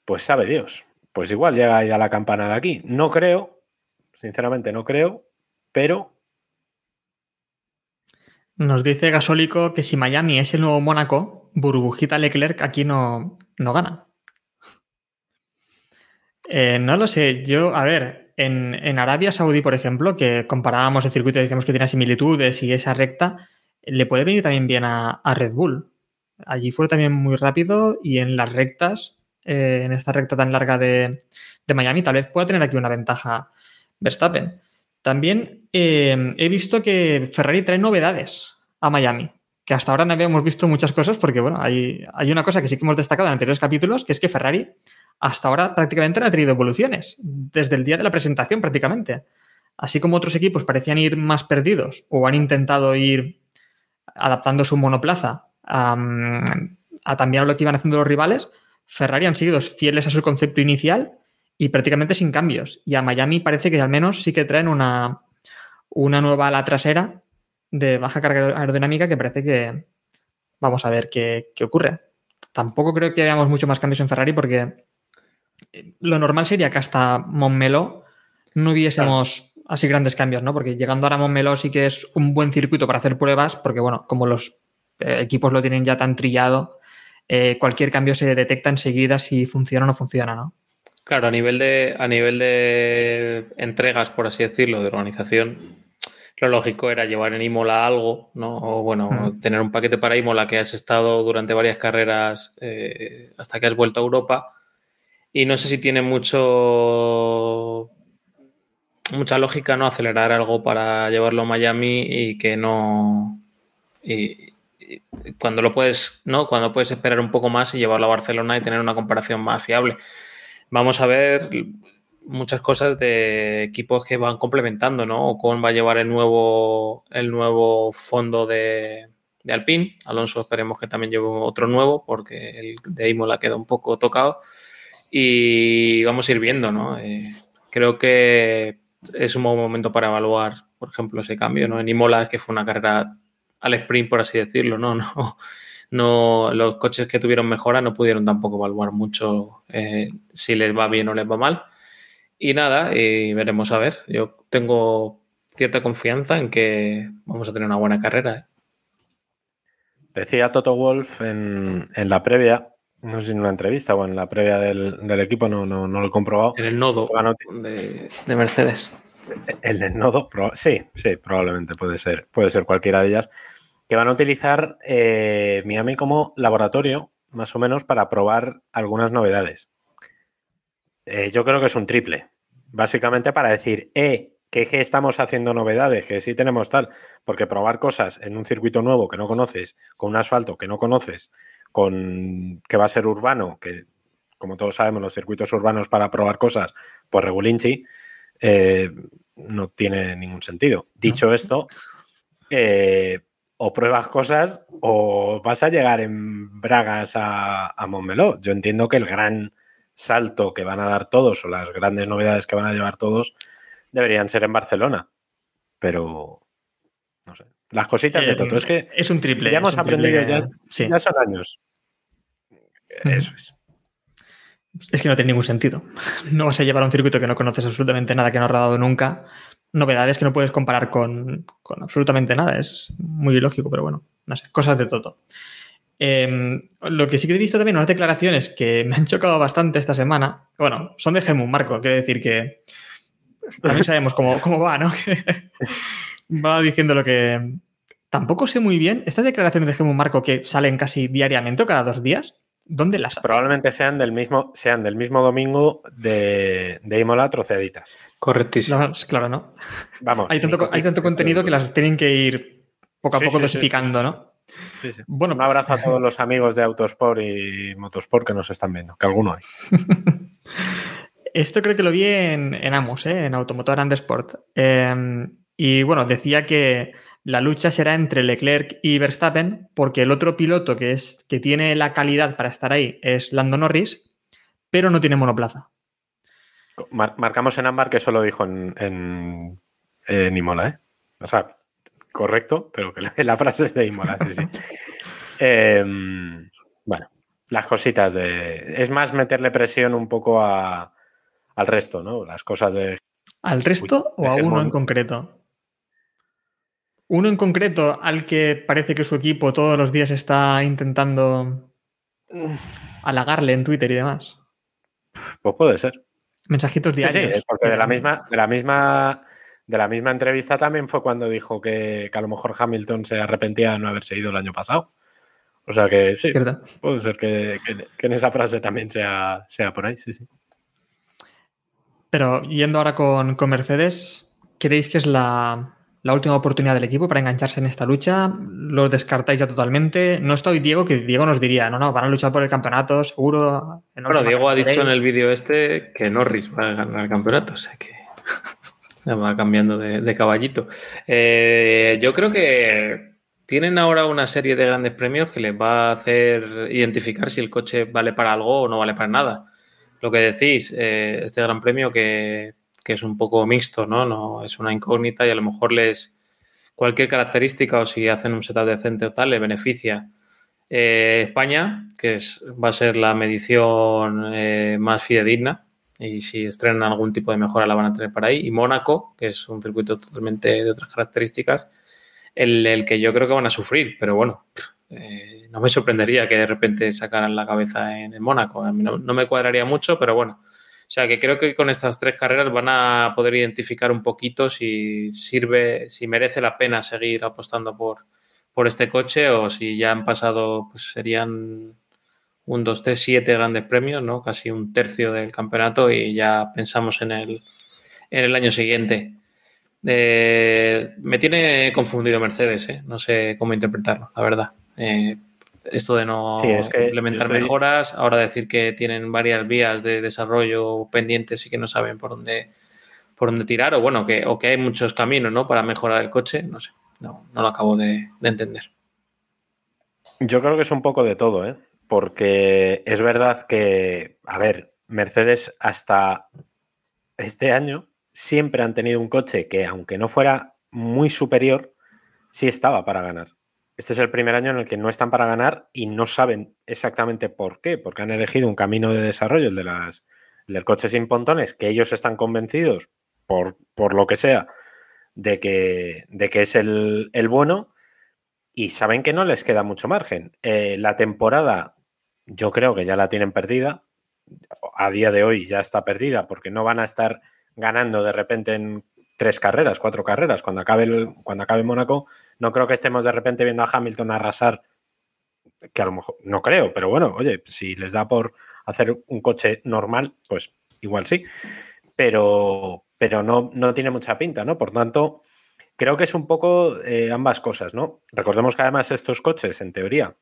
pues sabe Dios. Pues igual llega ya la campana de aquí. No creo, sinceramente no creo, pero. Nos dice Gasólico que si Miami es el nuevo Mónaco, burbujita Leclerc aquí no, no gana. Eh, no lo sé. Yo, a ver, en, Arabia Saudí, por ejemplo, que comparábamos el circuito y decíamos que tiene similitudes y esa recta, le puede venir también bien a, Red Bull. Allí fue también muy rápido y en las rectas eh, en esta recta tan larga de, Miami, tal vez pueda tener aquí una ventaja Verstappen. También eh, he visto que Ferrari trae novedades a Miami, que hasta ahora no habíamos visto muchas cosas porque, bueno, hay, hay una cosa que sí que hemos destacado en anteriores capítulos, que es que Ferrari hasta ahora prácticamente no ha tenido evoluciones, desde el día de la presentación prácticamente. Así como otros equipos parecían ir más perdidos o han intentado ir adaptando su monoplaza a, a también lo que iban haciendo los rivales, Ferrari han sido fieles a su concepto inicial y prácticamente sin cambios. Y a Miami parece que al menos sí que traen una, una nueva ala trasera de baja carga aerodinámica que parece que vamos a ver qué, qué ocurre. Tampoco creo que veamos mucho más cambios en Ferrari porque lo normal sería que hasta Montmeló no viésemos así grandes cambios, ¿no? Porque llegando ahora a Montmeló sí que es un buen circuito para hacer pruebas, porque bueno, como los eh, equipos lo tienen ya tan trillado, eh, cualquier cambio se detecta enseguida si funciona o no funciona, ¿no? Claro, a nivel de, a nivel de entregas, por así decirlo, de organización, lo lógico era llevar en Imola algo, ¿no? O bueno, Mm. tener un paquete para Imola que has estado durante varias carreras eh, hasta que has vuelto a Europa. Y no sé si tiene mucho mucha lógica no acelerar algo para llevarlo a Miami y que no y, y cuando lo puedes no cuando puedes esperar un poco más y llevarlo a Barcelona y tener una comparación más fiable vamos a ver muchas cosas de equipos que van complementando no Ocon va a llevar el nuevo el nuevo fondo de, de Alpine Alonso esperemos que también lleve otro nuevo porque el de Imola queda un poco tocado y vamos a ir viendo no eh, creo que es un buen momento para evaluar, por ejemplo, ese cambio, ¿no? En Imola es que fue una carrera al sprint, por así decirlo, ¿no? No, no los coches que tuvieron mejora no pudieron tampoco evaluar mucho eh, si les va bien o les va mal. Y nada, y veremos a ver. Yo tengo cierta confianza en que vamos a tener una buena carrera. ¿eh? Decía Toto Wolf en, en, la previa, no sé si en una entrevista o en la previa del, del equipo, no, no, no, lo he comprobado. En el nodo de, de, Mercedes. En el nodo, sí, sí, probablemente puede ser, puede ser cualquiera de ellas. Que van a utilizar eh, Miami como laboratorio, más o menos, para probar algunas novedades. Eh, yo creo que es un triple. Básicamente para decir, eh, que, que estamos haciendo novedades, que sí tenemos tal. Porque probar cosas en un circuito nuevo que no conoces, con un asfalto que no conoces, con que va a ser urbano, que como todos sabemos, los circuitos urbanos para probar cosas, pues regulinchi, eh, no tiene ningún sentido. Dicho esto, eh, o pruebas cosas o vas a llegar en bragas a, a Montmeló. Yo entiendo que el gran salto que van a dar todos o las grandes novedades que van a llevar todos deberían ser en Barcelona. Pero, no sé. Las cositas eh, de Toto. Es que es un triple. Ya hemos aprendido, triple, ya, sí. ya, son años. Eso es. Es que no tiene ningún sentido. No vas a llevar a un circuito que no conoces absolutamente nada, que no has rodado nunca. Novedades que no puedes comparar con, con absolutamente nada. Es muy ilógico, pero bueno, no sé, cosas de todo. Eh, lo que sí que he visto también, unas declaraciones que me han chocado bastante esta semana. Bueno, son de Gemún Marco, quiere decir que también sabemos cómo, cómo va, ¿no? va diciendo lo que. Tampoco sé muy bien. Estas declaraciones de Gemún Marco que salen casi diariamente o cada dos días, ¿dónde las hace? Probablemente sean del mismo, sean del mismo domingo de, de Imola troceaditas. Correctísimo. No, claro, ¿no? Vamos. hay tanto, hay tanto contenido que las tienen que ir poco a Sí, poco sí, dosificando, sí, sí, ¿no? Sí, sí. Bueno, Un abrazo a todos los amigos de Autosport y Motosport que nos están viendo, que alguno hay. Esto creo que lo vi en, en Amos, ¿eh? en Automotor and Sport. Eh, y bueno, decía que la lucha será entre Leclerc y Verstappen, porque el otro piloto que, es, que tiene la calidad para estar ahí es Lando Norris, pero no tiene monoplaza. Mar marcamos en ámbar que eso lo dijo en, en, en, Imola, ¿eh? O sea, correcto, pero que la, la frase es de Imola, sí, sí. eh, bueno, las cositas de. Es más meterle presión un poco a, al resto, ¿no? Las cosas de. ¿Al resto Uy, o a uno en concreto? Uno en concreto al que parece que su equipo todos los días está intentando halagarle en Twitter y demás. Pues puede ser. Mensajitos diarios. Sí, sí, porque de la misma, de la misma, de la misma entrevista también fue cuando dijo que, que, a lo mejor Hamilton se arrepentía de no haberse ido el año pasado. O sea que sí, ¿Cierto? puede ser que, que, que, en esa frase también sea, sea por ahí, sí, sí. Pero yendo ahora con, con Mercedes, ¿creéis que es la, la, última oportunidad del equipo para engancharse en esta lucha? ¿Lo descartáis ya totalmente? No estoy Diego, que Diego nos diría, no, no, van a luchar por el campeonato, seguro. Bueno, Diego ha dicho en el vídeo este que Norris va a ganar el campeonato, o sea que va cambiando de, de caballito. Eh, yo creo que tienen ahora una serie de grandes premios que les va a hacer identificar si el coche vale para algo o no vale para nada. Lo que decís, eh, este gran premio que, que es un poco mixto, ¿no? No es una incógnita y a lo mejor les cualquier característica o si hacen un setup decente o tal le beneficia. Eh, España, que es, va a ser la medición eh, más fidedigna y si estrenan algún tipo de mejora la van a tener para ahí. Y Mónaco, que es un circuito totalmente de otras características, el, que yo creo que van a sufrir, pero bueno, eh, no me sorprendería que de repente sacaran la cabeza en, Mónaco. A mí no, me cuadraría mucho, pero bueno. O sea, que creo que con estas tres carreras van a poder identificar un poquito si sirve, si merece la pena seguir apostando por, por este coche o si ya han pasado, pues serían un 2, 3, 7 grandes premios, ¿no? Casi un tercio del campeonato y ya pensamos en el, en el año siguiente. Eh, me tiene confundido Mercedes, ¿eh? no sé cómo interpretarlo, la verdad. Eh, esto de no implementar mejoras, ahora decir que tienen varias vías de desarrollo pendientes y que no saben por dónde, por dónde tirar, o bueno, que, o que hay muchos caminos ¿no? para mejorar el coche, no sé, no, no lo acabo de, de entender. Yo creo que es un poco de todo, ¿eh? porque es verdad que, a ver, Mercedes hasta este año siempre han tenido un coche que, aunque no fuera muy superior, sí estaba para ganar. Este es el primer año en el que no están para ganar y no saben exactamente por qué, porque han elegido un camino de desarrollo, el de las, del coche sin pontones, que ellos están convencidos, por, por lo que sea, de que, de que es el, bueno y saben que no les queda mucho margen. Eh, la temporada yo creo que ya la tienen perdida. A día de hoy ya está perdida porque no van a estar ganando de repente en tres carreras, cuatro carreras. Cuando acabe, el, cuando acabe Mónaco, no creo que estemos de repente viendo a Hamilton arrasar, que a lo mejor no creo, pero bueno, oye, si les da por hacer un coche normal, pues igual sí. Pero, pero no, no tiene mucha pinta, ¿no? Por tanto, creo que es un poco eh, ambas cosas, ¿no? Recordemos que además estos coches, en teoría,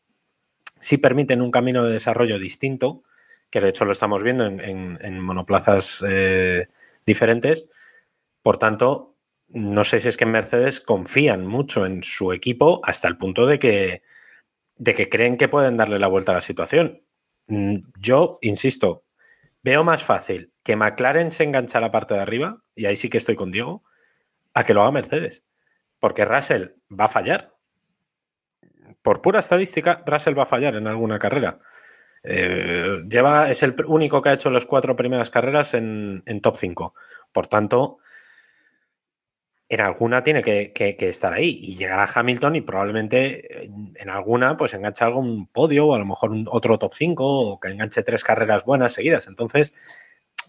sí permiten un camino de desarrollo distinto, que de hecho lo estamos viendo en, monoplazas eh, diferentes. Por tanto, no sé si es que en Mercedes confían mucho en su equipo hasta el punto de que, de que creen que pueden darle la vuelta a la situación. Mm, yo, insisto, veo más fácil que McLaren se enganche a la parte de arriba, y ahí sí que estoy con Diego, a que lo haga Mercedes. Porque Russell va a fallar. Por pura estadística, Russell va a fallar en alguna carrera. Eh, lleva, es el único que ha hecho las cuatro primeras carreras en, top 5. Por tanto, en alguna tiene que, estar ahí y llegará Hamilton y probablemente en alguna pues enganche algún podio o a lo mejor otro top 5 o que enganche tres carreras buenas seguidas. Entonces,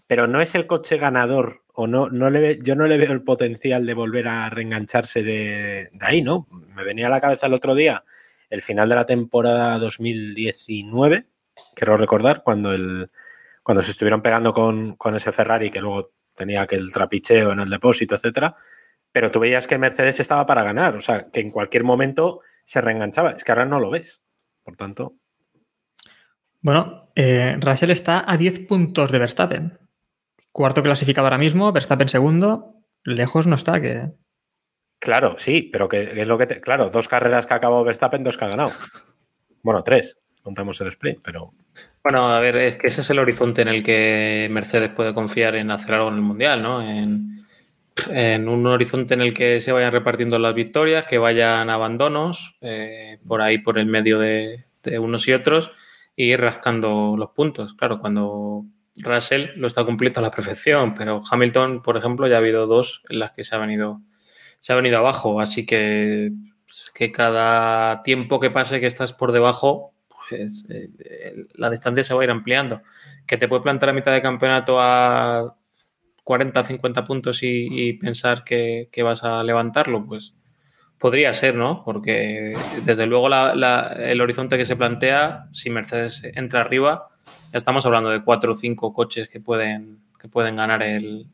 pero no es el coche ganador o no, no le yo no le veo el potencial de volver a reengancharse de, ahí, ¿no? Me venía a la cabeza el otro día el final de la temporada 2019 quiero recordar, cuando, el, cuando se estuvieron pegando con, ese Ferrari que luego tenía aquel trapicheo en el depósito, etcétera, pero tú veías que Mercedes estaba para ganar, o sea, que en cualquier momento se reenganchaba. Es que ahora no lo ves. Por tanto. Bueno, eh, Russell está a 10 puntos de Verstappen. Cuarto clasificado ahora mismo, Verstappen segundo. Lejos no está, que. Claro, sí, pero que, es lo que te. Claro, dos carreras que ha acabado Verstappen, dos que ha ganado. Bueno, tres contamos el sprint, pero... Bueno, a ver, es que ese es el horizonte en el que Mercedes puede confiar en hacer algo en el Mundial, ¿no? En, un horizonte en el que se vayan repartiendo las victorias, que vayan abandonos eh, por ahí por el medio de, unos y otros y ir rascando los puntos. Claro, cuando Russell lo está cumpliendo a la perfección, pero Hamilton, por ejemplo, ya ha habido dos en las que se ha venido, se ha venido abajo, así que, que cada tiempo que pase que estás por debajo, pues, eh, eh, la distancia se va a ir ampliando. Que te puede plantar a mitad de campeonato a 40, 50 puntos y, pensar que, vas a levantarlo, pues podría ser, ¿no? Porque desde luego el horizonte que se plantea, si Mercedes entra arriba, ya estamos hablando de cuatro o cinco coches que pueden, que pueden ganar el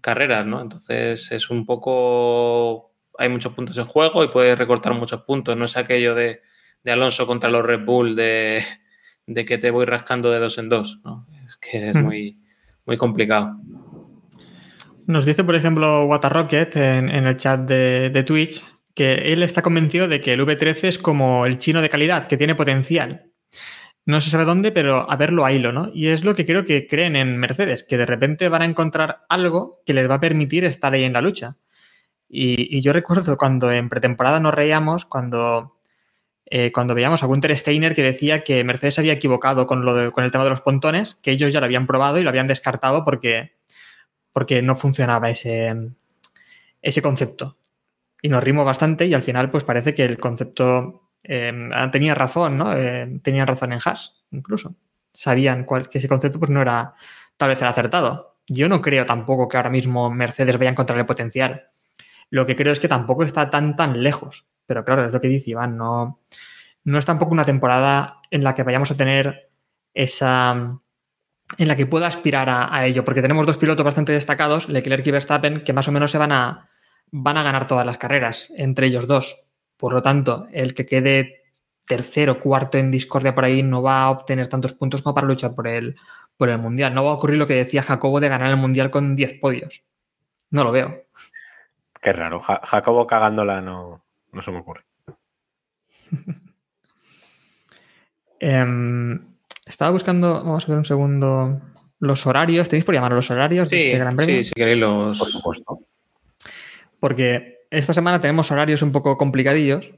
carreras, ¿no? Entonces es un poco hay muchos puntos en juego y puede recortar muchos puntos. No es aquello de de Alonso contra los Red Bull de, que te voy rascando de dos en dos. ¿no? Es que es muy, muy complicado. Nos dice, por ejemplo, Waterrocket en, en el chat de, Twitch que él está convencido de que el V13 es como el chino de calidad, que tiene potencial. no se sabe dónde, pero a verlo a hilo, ¿no? Y es lo que creo que creen en Mercedes, que de repente van a encontrar algo que les va a permitir estar ahí en la lucha. Y, yo recuerdo cuando en pretemporada nos reíamos, cuando, eh, cuando veíamos a Gunther Steiner que decía que Mercedes había equivocado con, lo con el tema de los pontones, que ellos ya lo habían probado y lo habían descartado porque, porque no funcionaba ese, ese concepto. Y nos rimos bastante y al final pues parece que el concepto eh, tenía razón, ¿no? Eh, tenían razón en Haas, incluso. Sabían cuál- que ese concepto pues no era tal vez el acertado. Yo no creo tampoco que ahora mismo Mercedes vaya a encontrar el potencial. Lo que creo es que tampoco está tan tan lejos. Pero claro, es lo que dice Iván, no, no es tampoco una temporada en la que vayamos a tener esa en la que pueda aspirar a, a ello, porque tenemos dos pilotos bastante destacados, Leclerc y Verstappen, que más o menos se van a, van a ganar todas las carreras entre ellos dos. Por lo tanto, el que quede tercero, cuarto en discordia por ahí no va a obtener tantos puntos como para luchar por el, por el Mundial. No va a ocurrir lo que decía Jacobo de ganar el Mundial con 10 podios. No lo veo. Qué raro. Ja- Jacobo cagándola no, no se me ocurre. Em, estaba buscando, vamos a ver un segundo, los horarios. ¿Tenéis por llamar los horarios de Sí, este Gran Premio? sí, si queréis los... Por supuesto. Porque esta semana tenemos horarios un poco complicadillos.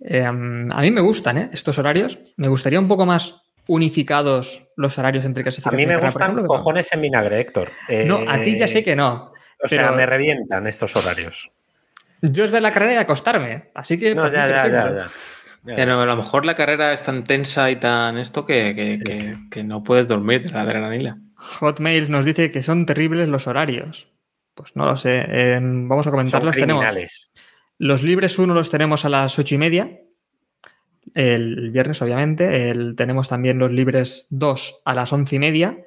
Eh, a mí me gustan ¿eh? estos horarios. Me gustaría un poco más unificados los horarios entre A clasificación. mí me gustan ejemplo, cojones en vinagre, Héctor. No, a ti ya sé que no. O sea, me revientan estos horarios. Yo es ver la carrera y acostarme. Así que. No, ya, ya, ya. Pero a lo mejor la carrera es tan tensa y tan esto que, que- Sí, que- sí. que no puedes dormir de la adrenalina. Hotmail nos dice que son terribles los horarios. Pues no lo sé. Eh, vamos a Son comentarlos. Tenemos los libres 1 los tenemos a las ocho y media. El viernes, obviamente. El, tenemos también los libres 2 a las once y media.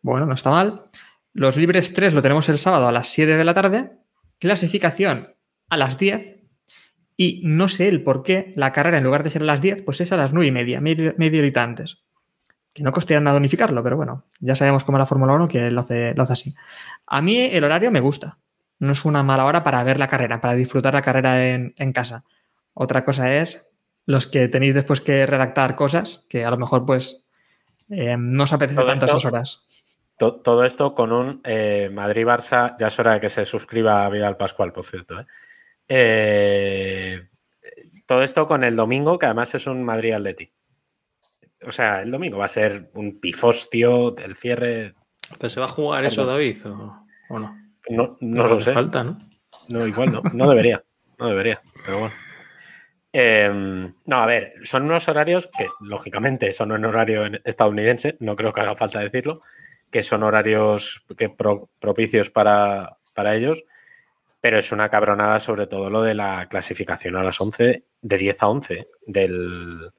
Bueno, no está mal. Los libres 3 lo tenemos el sábado a las 7 de la tarde. Clasificación a las 10. Y no sé el por qué la carrera, en lugar de ser a las 10, pues es a las 9 y media, media, media horita antes. Que no costaría nada unificarlo, pero bueno, ya sabemos cómo la Fórmula 1 que lo hace, lo hace así. A mí el horario me gusta. No es una mala hora para ver la carrera, para disfrutar la carrera en, en casa. Otra cosa es los que tenéis después que redactar cosas que a lo mejor pues eh, no os apetece tanto esas horas. To- Todo esto con un eh, Madrid-Barça. Ya es hora de que se suscriba a Vidal Pascual, por cierto. ¿eh? Eh, todo esto con el domingo, que además es un Madrid-Atleti. O sea, el domingo va a ser un pifostio, el cierre. ¿Pero se va a jugar eso. David? ¿O, o no? No, no lo hace sé. falta, ¿no? No, igual no. No debería. No debería. Pero bueno. Eh, no, a ver, son unos horarios que, lógicamente, son en horario en- estadounidense, no creo que haga falta decirlo, que son horarios que pro- propicios para, para ellos, pero es una cabronada sobre todo lo de la clasificación a las 11, de 10 a 11 del,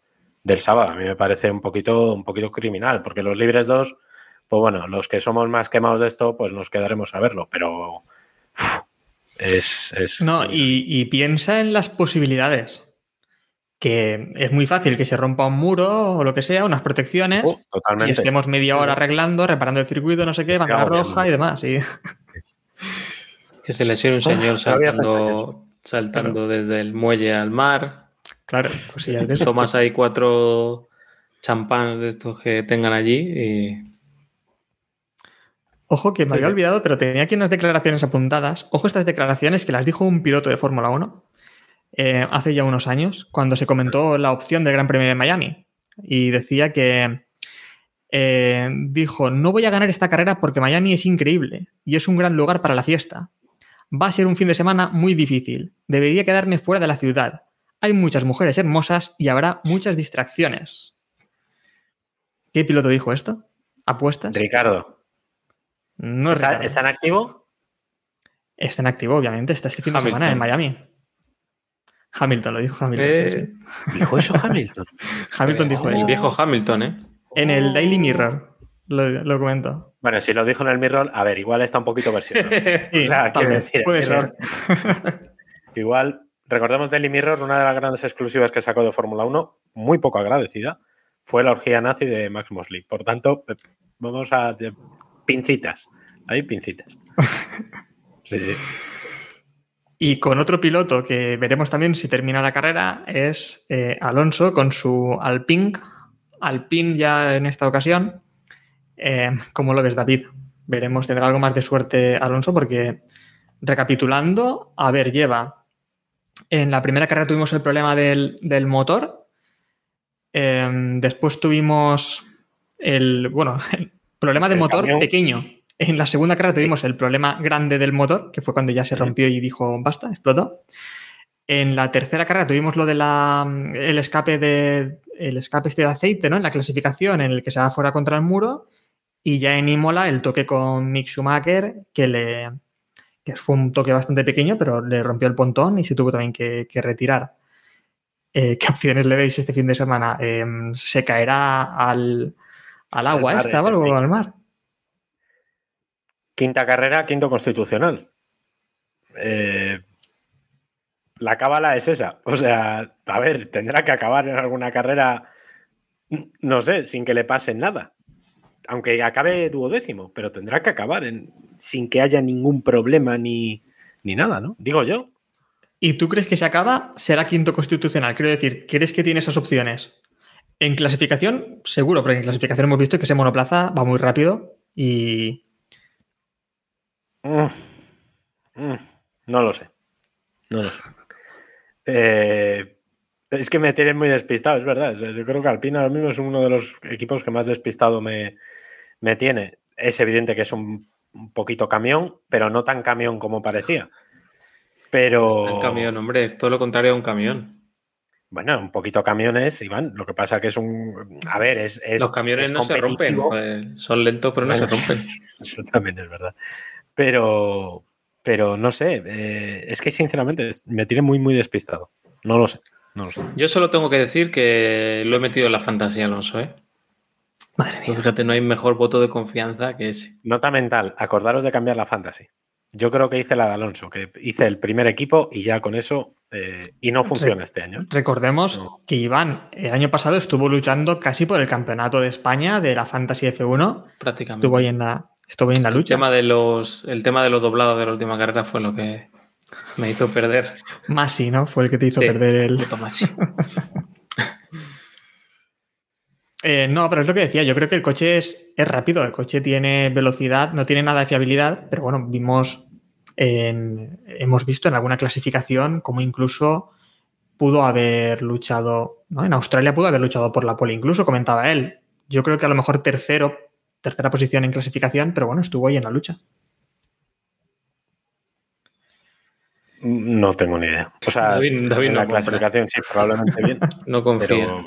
del sábado. A mí me parece un poquito, un poquito criminal, porque los libres 2, pues bueno, los que somos más quemados de esto, pues nos quedaremos a verlo, pero es... es No, y, y piensa en las posibilidades. Que es muy fácil que se rompa un muro o lo que sea, unas protecciones, Uh, y totalmente. estemos media hora arreglando, reparando el circuito, no sé qué, Es banda roja y demás. y- Que se lesione un señor saltando, desde el muelle al mar. Claro, cosillas de. Tomas ahí cuatro champán de estos que tengan allí y Ojo que me Sí, había sí. olvidado, pero tenía aquí unas declaraciones apuntadas. Ojo estas declaraciones que las dijo un piloto de Fórmula 1 eh, hace ya unos años, cuando se comentó la opción del Gran Premio de Miami. Y decía que eh, dijo, no voy a ganar esta carrera porque Miami es increíble y es un gran lugar para la fiesta. Va a ser un fin de semana muy difícil. Debería quedarme fuera de la ciudad. Hay muchas mujeres hermosas y habrá muchas distracciones. ¿Qué piloto dijo esto? ¿Apuestas? Ricardo, No es ¿está, Ricardo. está en activo? Está en activo, obviamente. Está este fin de Hamilton. semana en Miami. Hamilton, lo dijo Hamilton. Eh, sí. ¿Dijo eso Hamilton? Hamilton dijo el eso. viejo Hamilton, ¿eh? En el Daily Mirror lo, lo comentó. Bueno, si lo dijo en el Mirror, a ver, igual está un poquito versionado. Sí, O sea, quiero decir, puede ser. Igual, recordemos Daily Mirror, una de las grandes exclusivas que sacó de Fórmula 1, muy poco agradecida, fue la orgía nazi de Max Mosley. Por tanto, eh, vamos a... de- pincitas. Hay pincitas. Sí, sí. Y con otro piloto que veremos también si termina la carrera es eh, Alonso con su Alpine Alpine ya en esta ocasión. Eh, ¿Cómo lo ves, David? Veremos, tendrá algo más de suerte Alonso, porque recapitulando, a ver, lleva. En la primera carrera tuvimos el problema del, del motor. Eh, después tuvimos el, bueno, el problema de El motor camión. pequeño. En la segunda carrera tuvimos el problema grande del motor, que fue cuando ya se rompió y dijo basta, explotó. En la tercera carrera tuvimos lo de la el escape de el escape este de aceite, ¿no? En la clasificación en el que se va fuera contra el muro y ya en Imola el toque con Mick Schumacher que le que fue un toque bastante pequeño, pero le rompió el pontón y se tuvo también que, que retirar. Eh, ¿Qué opciones le veis este fin de semana? Eh, ¿Se caerá al, al agua esta o algo al mar? Quinta carrera, quinto constitucional. Eh, la cábala es esa. O sea, a ver, tendrá que acabar en alguna carrera, no sé, sin que le pase nada. Aunque acabe duodécimo, pero tendrá que acabar en- sin que haya ningún problema ni, ni nada, ¿no? Digo yo. ¿Y tú crees que se acaba? Será quinto constitucional. Quiero decir, ¿crees que tiene esas opciones? En clasificación, seguro, porque en clasificación hemos visto que ese monoplaza va muy rápido y Mm, mm, no lo sé. No lo sé. Eh, es que me tienes muy despistado, es verdad. Yo creo que Alpina ahora mismo es uno de los equipos que más despistado me, me tiene. Es evidente que es un, un poquito camión, pero no tan camión como parecía. Pero. Un camión, hombre, es todo lo contrario a un camión. Bueno, un poquito camiones, Iván. Lo que pasa que es un. A ver, es. es- Los camiones es no se rompen, joder, son lentos pero no se rompen. Eso también es verdad. Pero, pero no sé, eh, es que sinceramente es- me tiene muy, muy despistado. No lo sé, no lo sé. Yo solo tengo que decir que lo he metido en la fantasía, Alonso, ¿eh? madre mía. Fíjate, no hay mejor voto de confianza que ese. Nota mental, acordaros de cambiar la fantasy. Yo creo que hice la de Alonso, que hice el primer equipo y ya con eso, eh, y no funciona este año. Recordemos No. que Iván el año pasado estuvo luchando casi por el campeonato de España de la Fantasy F1. Prácticamente. Estuvo ahí en la, estuvo ahí en la el, lucha. tema de los, el tema de los doblados de la última carrera fue lo que me hizo perder. Masi, ¿no? Fue el que te hizo Sí, perder el. puto Masi. Eh, no, pero es lo que decía. Yo creo que el coche es, es rápido. El coche tiene velocidad, no tiene nada de fiabilidad, pero bueno, vimos. en- hemos visto en alguna clasificación como incluso pudo haber luchado. ¿no? En Australia pudo haber luchado por la pole, incluso comentaba él. Yo creo que a lo mejor tercero, tercera posición en clasificación, pero bueno, estuvo ahí en la lucha. No tengo ni idea. O sea, David- David en no la compra. clasificación sí, probablemente bien, No confío. pero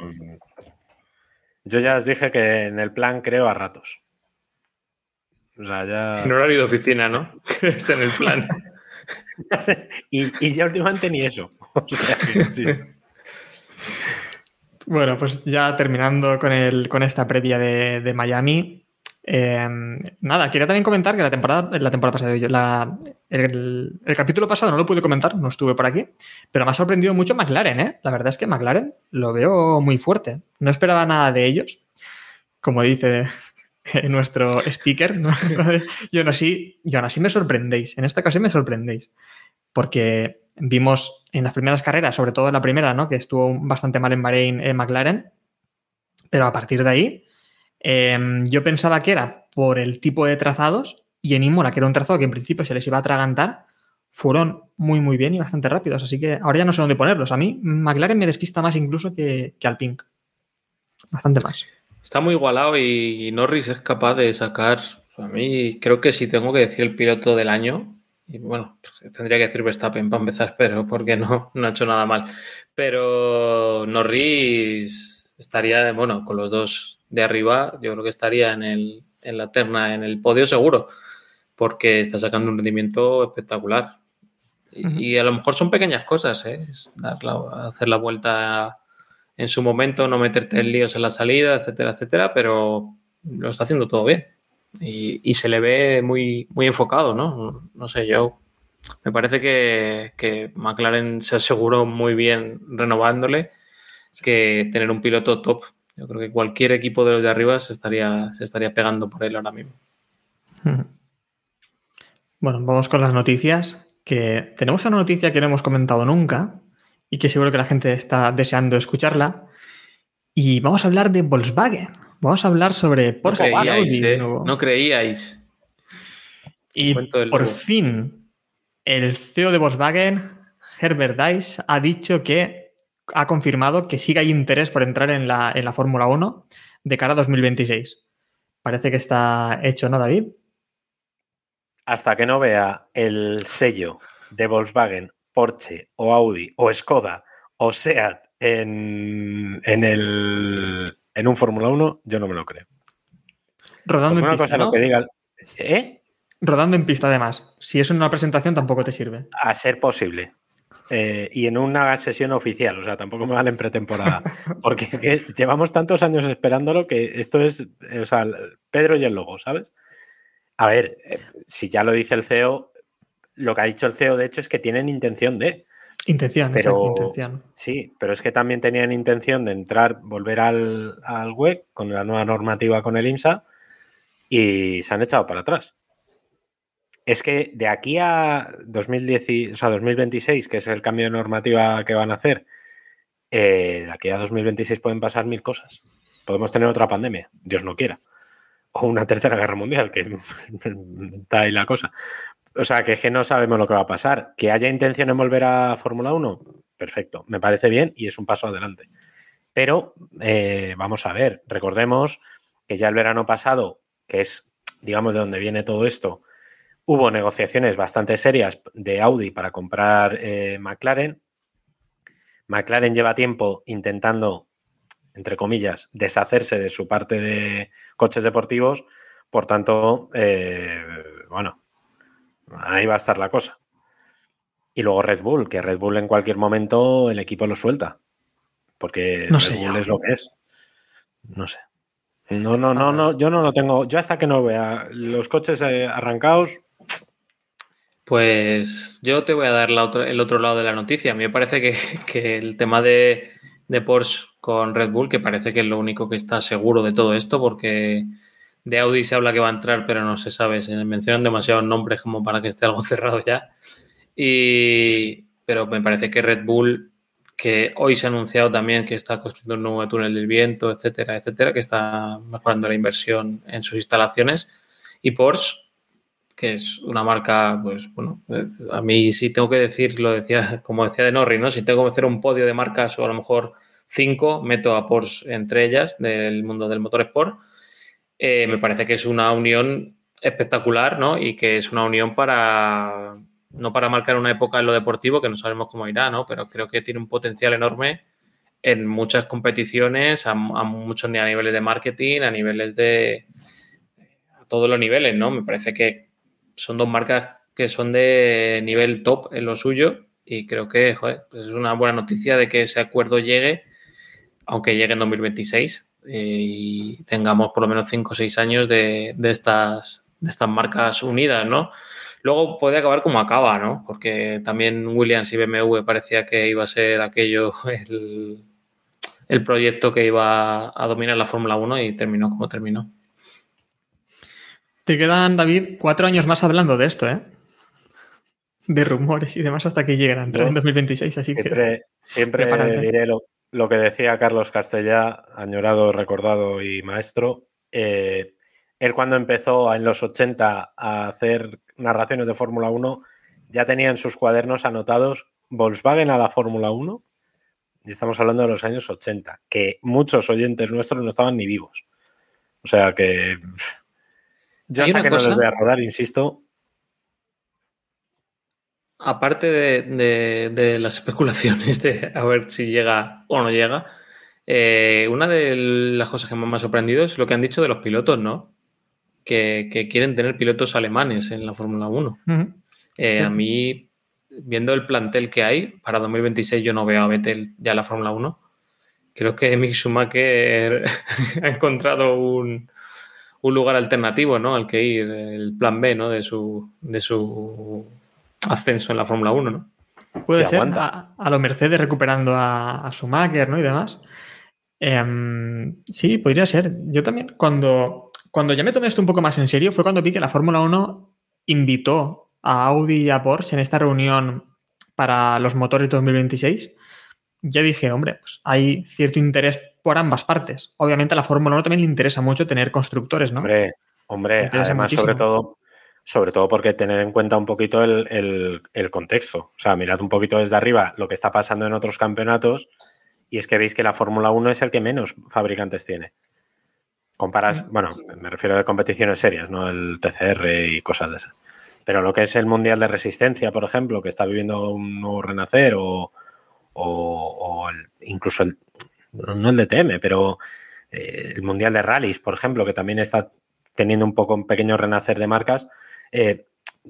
yo ya os dije que en el plan creo a ratos. O sea, ya... En horario de oficina, ¿no? es en el plan. y, y ya últimamente ni eso. O sea, que sí. Bueno, pues ya terminando con, el, con esta previa de, de Miami. Eh, nada, quería también comentar que la temporada, la temporada pasada, el, capítulo pasado no lo pude comentar, no estuve por aquí, pero me ha sorprendido mucho McLaren, ¿eh? La verdad es que McLaren lo veo muy fuerte. No esperaba nada de ellos. Como dice nuestro speaker, ¿no? yo, aún así, yo aún así me sorprendéis. En esta ocasión me sorprendéis. Porque vimos en las primeras carreras, sobre todo en la primera, ¿no? Que estuvo bastante mal en Bahrein en McLaren. Pero a partir de ahí, eh, yo pensaba que era por el tipo de trazados y en Imola, que era un trazado que en principio se les iba a atragantar, fueron muy, muy bien y bastante rápidos. Así que ahora ya no sé dónde ponerlos. A mí, McLaren me despista más incluso que, que Alpine. Bastante más. Está muy igualado y Norris es capaz de sacar. A mí creo que si tengo que decir el piloto del año, y bueno, pues tendría que decir Verstappen para empezar, pero porque no, no ha hecho nada mal. Pero Norris estaría, bueno, con los dos de arriba, yo creo que estaría en, el, en la terna, en el podio seguro, porque está sacando un rendimiento espectacular. Y, a lo mejor son pequeñas cosas, ¿eh? Es dar la- hacer la vuelta en su momento, no meterte en líos en la salida, etcétera, etcétera, pero lo está haciendo todo bien. Y, y se le ve muy, muy enfocado, ¿no? No sé, yo me parece que, que McLaren se aseguró muy bien renovándole que tener un piloto top. Yo creo que cualquier equipo de los de arriba se estaría, se estaría pegando por él ahora mismo. Bueno, vamos con las noticias. Que tenemos una noticia que no hemos comentado nunca y que seguro que la gente está deseando escucharla. Y vamos a hablar de Volkswagen. Vamos a hablar sobre No creíais, ¿eh? No creíais. Y por fin, el CEO de Volkswagen, Herbert Dice, ha dicho que ha confirmado que sí hay interés por entrar en la, en la Fórmula 1 de cara a 2026. Parece que está hecho, ¿no, David? Hasta que no vea el sello de Volkswagen, Porsche o Audi o Skoda o Seat en, en, el, en un Fórmula 1, yo no me lo creo. Rodando en una pista, lo que diga. ¿Eh? Rodando en pista, además. Si es una presentación, tampoco te sirve. A ser posible. Eh, y en una sesión oficial, o sea, tampoco me vale en pretemporada. Porque es que llevamos tantos años esperándolo que esto es, eh, o sea, Pedro y el lobo, ¿sabes? A ver, eh, si ya lo dice el CEO, lo que ha dicho el CEO, de hecho, es que tienen intención de. Intención, Pero- exacto, intención. Sí, pero es que también tenían intención de entrar, volver al, al web con la nueva normativa con el IMSA y se han echado para atrás. Es que de aquí a 2010, y- o sea, 2026, que es el cambio de normativa que van a hacer, eh, de aquí a 2026 pueden pasar mil cosas. Podemos tener otra pandemia, Dios no quiera. O una tercera guerra mundial, que está ahí la cosa. O sea, que, es que no sabemos lo que va a pasar. Que haya intención en volver a Fórmula 1, perfecto, me parece bien y es un paso adelante. Pero eh, vamos a ver, recordemos que ya el verano pasado, que es, digamos, de donde viene todo esto, hubo negociaciones bastante serias de Audi para comprar eh, McLaren. McLaren lleva tiempo intentando, entre comillas, deshacerse de su parte de coches deportivos. Por tanto, eh, bueno, ahí va a estar la cosa. Y luego Red Bull, que Red Bull en cualquier momento el equipo lo suelta. Porque No Red sé Bull yo. es lo que es. No sé. No, no, no, no, yo no lo tengo. Yo hasta que no vea los coches eh, arrancados, Pues yo te voy a dar el otro lado de la noticia. A mí me parece que, que el tema de, de Porsche con Red Bull, que parece que es lo único que está seguro de todo esto, porque de Audi se habla que va a entrar, pero no se sabe. Se mencionan demasiados nombres como para que esté algo cerrado ya. Y, pero me parece que Red Bull, que hoy se ha anunciado también que está construyendo un nuevo túnel del viento, etcétera, etcétera, que está mejorando la inversión en sus instalaciones. Y Porsche, que es una marca, pues bueno, a mí sí tengo que decir, lo decía, como decía de Norris, ¿no? Si tengo que hacer un podio de marcas o a lo mejor cinco, meto a Porsche entre ellas del mundo del motor sport. Eh, me parece que es una unión espectacular, ¿no? Y que es una unión para, no para marcar una época en lo deportivo, que no sabemos cómo irá, ¿no? Pero creo que tiene un potencial enorme en muchas competiciones, a, a muchos a niveles de marketing, a niveles de, a todos los niveles, ¿no? Me parece que son dos marcas que son de nivel top en lo suyo y creo que pues es una buena noticia de que ese acuerdo llegue, aunque llegue en 2026 eh, y tengamos por lo menos 5 o 6 años de, de, estas, de estas marcas unidas, ¿no? Luego puede acabar como acaba, ¿no? Porque también Williams y BMW parecía que iba a ser aquello el, el proyecto que iba a dominar la Fórmula 1 y terminó como terminó. Te quedan, David, cuatro años más hablando de esto, ¿eh? De rumores y demás hasta que lleguen a entrar Yo en 2026, así que... siempre, siempre prepárate. diré lo, lo que decía Carlos Castellá, añorado, recordado y maestro. Eh, él cuando empezó en los 80 a hacer narraciones de Fórmula 1, ya tenía en sus cuadernos anotados Volkswagen a la Fórmula 1. Y estamos hablando de los años 80, que muchos oyentes nuestros no estaban ni vivos. O sea que Hay hasta que no les voy a rodar, insisto, aparte de, de- de las especulaciones de a ver si llega o no llega, eh, una de las cosas que más me ha sorprendido es lo que han dicho de los pilotos, ¿no? Que, que quieren tener pilotos alemanes en la Fórmula 1. Ujú. Eh, Sí. A mí, viendo el plantel que hay, para 2026 yo no veo a Vettel ya en la Fórmula 1. Creo que Mick Schumacher ha encontrado un, un lugar alternativo, ¿no? Al que ir, el plan B, ¿no? De su, de su ascenso en la Fórmula 1, ¿no? Puede Se ser, a, a lo Mercedes recuperando a, a Schumacher, ¿no? Y demás. Em, sí, podría ser. Yo también, cuando, cuando ya me tomé esto un poco más en serio, fue cuando vi que la Fórmula 1 invitó a Audi y a Porsche en esta reunión para los motores 2026. Ya dije, hombre, pues hay cierto interés por ambas partes. Obviamente a la Fórmula 1 también le interesa mucho tener constructores, ¿no? Hombre, hombre, además sobre todo, sobre todo porque tener en cuenta un poquito el, el, contexto. O sea, mirad un poquito desde arriba lo que está pasando en otros campeonatos y es que veis que la Fórmula 1 es el que menos fabricantes tiene. Comparas, mm. bueno, me refiero a competiciones serias, no el TCR y cosas de esas. Pero lo que es el Mundial de Resistencia, por ejemplo, que está viviendo un nuevo renacer, o, incluso el, no el DTM, pero eh, el Mundial de Rallys, por ejemplo, que también está teniendo un poco un pequeño renacer de marcas, eh,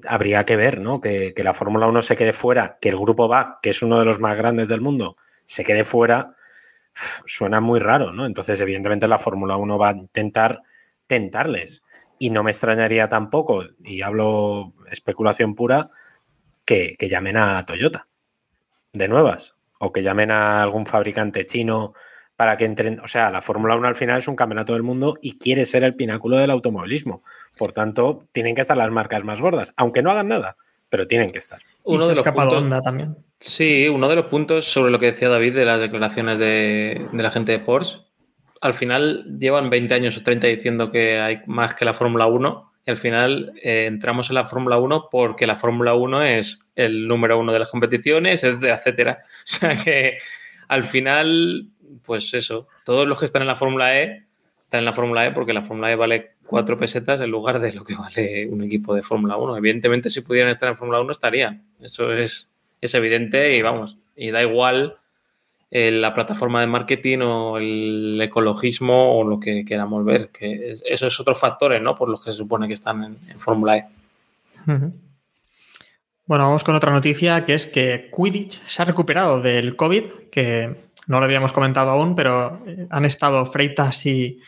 habría que ver, ¿no? Que, que la Fórmula 1 se quede fuera, que el grupo VAC, que es uno de los más grandes del mundo, se quede fuera, suena muy raro, ¿no? Entonces, evidentemente, la Fórmula 1 va a intentar tentarles. Y no me extrañaría tampoco, y hablo especulación pura, que, llamen a Toyota de nuevas o que llamen a algún fabricante chino para que entren. O sea, la Fórmula 1 al final es un campeonato del mundo y quiere ser el pináculo del automovilismo. Por tanto, tienen que estar las marcas más gordas, aunque no hagan nada, pero tienen que estar. Uno de los puntos, también. Sí, uno de los puntos sobre lo que decía David de las declaraciones de, la gente de Porsche. Al final llevan 20 años o 30 diciendo que hay más que la Fórmula 1 y al final eh, entramos en la Fórmula 1 porque la Fórmula 1 es el número uno de las competiciones, etcétera. O sea que al final, pues eso, todos los que están en la Fórmula E están en la Fórmula E porque la Fórmula E vale cuatro pesetas en lugar de lo que vale un equipo de Fórmula 1. Evidentemente, si pudieran estar en Fórmula 1, estarían. Eso es, es evidente y vamos, y da igual eh, la plataforma de marketing o el ecologismo o lo que queramos ver, que eso es otros factores, ¿no? Por los que se supone que están en, Fórmula E. Bueno, vamos con otra noticia que es que Quidditch se ha recuperado del COVID, que no lo habíamos comentado aún, pero eh, han estado Freitas y,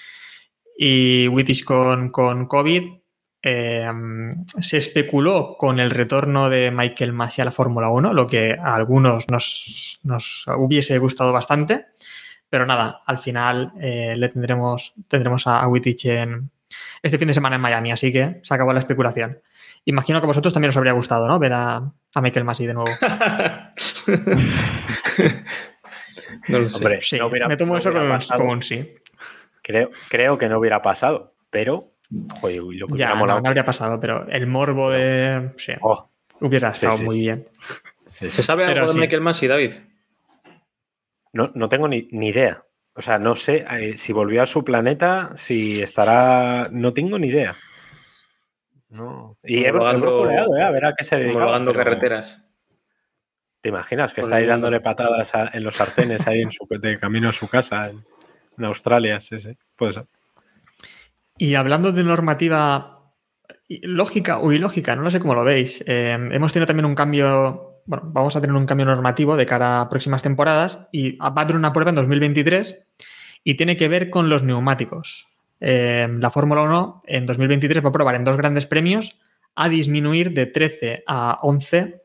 Quidditch con, con COVID Em, se especuló con el retorno de Michael Masi a la Fórmula 1, lo que a algunos nos, hubiese gustado bastante. Pero nada, al final eh, le tendremos, tendremos a, Wittich en este fin de semana en Miami, así que se acabó la especulación. Imagino que a vosotros también os habría gustado, ¿no? Ver a, Michael Masi de nuevo. no lo sé. me tomo eso como, un sí. Creo, creo que no hubiera pasado, pero ya, no, habría pasado, pero el morbo de. Sí, oh. hubiera estado muy bien. ¿Se sabe algo de Michael Masi, David? No, no tengo ni, idea. O sea, no sé eh, si volvió a su planeta, si estará. No tengo ni idea. No. Y he, he eh, a ver a qué se dedica. carreteras. ¿Te imaginas que está ahí dándole patadas en los arcenes ahí en su de camino a su casa en, en Australia? Sí, sí, puede ser. Y hablando de normativa lógica o ilógica, no sé cómo lo veis, eh, hemos tenido también un cambio, bueno, vamos a tener un cambio normativo de cara a próximas temporadas y va a haber una prueba en 2023 y tiene que ver con los neumáticos. Eh, la Fórmula 1 en 2023 va a probar en dos grandes premios a disminuir de 13 a 11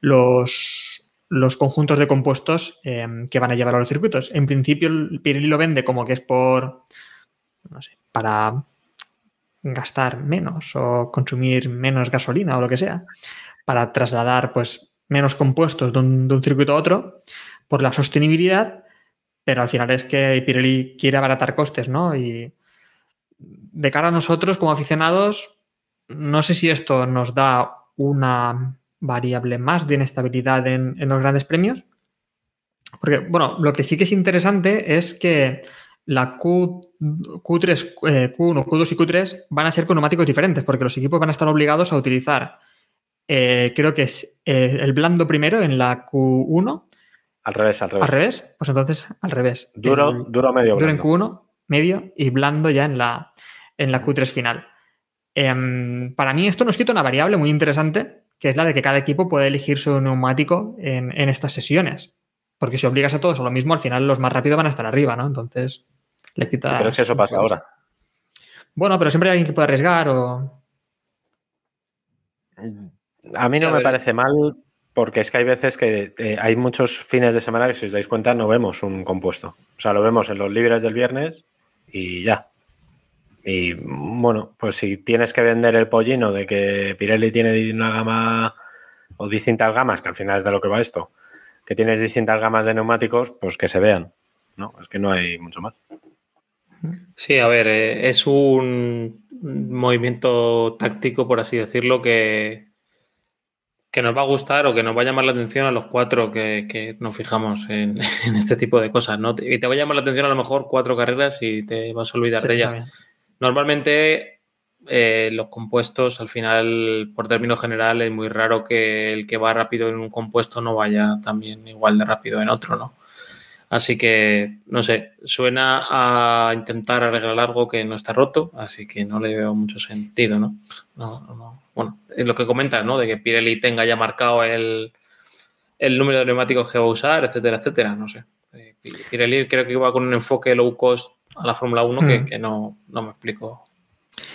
los, los conjuntos de compuestos eh, que van a llevar a los circuitos. En principio, Pirelli lo vende como que es por, no sé, para gastar menos o consumir menos gasolina o lo que sea, para trasladar pues menos compuestos de un, circuito a otro por la sostenibilidad, pero al final es que Pirelli quiere abaratar costes, ¿no? Y de cara a nosotros como aficionados, no sé si esto nos da una variable más de inestabilidad en, en los grandes premios. Porque, bueno, lo que sí que es interesante es que la Q, 3 Q1, Q2 y Q3 van a ser con neumáticos diferentes, porque los equipos van a estar obligados a utilizar, eh, creo que es eh, el blando primero en la Q1. Al revés, al revés. Al revés, pues entonces al revés. Duro, duro medio. Duro en Q1, medio y blando ya en la, en la Q3 final. Em, para mí esto nos quita una variable muy interesante, que es la de que cada equipo puede elegir su neumático en, en estas sesiones. Porque si obligas a todos a lo mismo, al final los más rápidos van a estar arriba, ¿no? Entonces, pero es que eso pasa ahora. Bueno, pero siempre hay alguien que puede arriesgar o. A mí no me parece mal porque es que hay veces que eh, hay muchos fines de semana que, si os dais cuenta, no vemos un compuesto. O sea, lo vemos en los libres del viernes y ya. Y bueno, pues si tienes que vender el pollino de que Pirelli tiene una gama o distintas gamas, que al final es de lo que va esto, que tienes distintas gamas de neumáticos, pues que se vean ¿no? Es que no hay mucho más. Sí, a ver, eh, es un movimiento táctico, por así decirlo, que, que nos va a gustar o que nos va a llamar la atención a los cuatro que, nos fijamos en, este tipo de cosas, ¿no? Y te va a llamar la atención a lo mejor cuatro carreras y te vas a olvidar de ellas. Normalmente eh, los compuestos, al final, por término general, es muy raro que el que va rápido en un compuesto no vaya también igual de rápido en otro, ¿no? Así que, no sé, suena a intentar arreglar algo que no está roto, así que no le veo mucho sentido, ¿no? Bueno, es lo que comentas, ¿no? De que Pirelli tenga ya marcado el, número de neumáticos que va a usar, etcétera, etcétera, no sé. Eh, Pirelli creo que va con un enfoque low cost a la Fórmula 1 hmm. que, no, no, me explico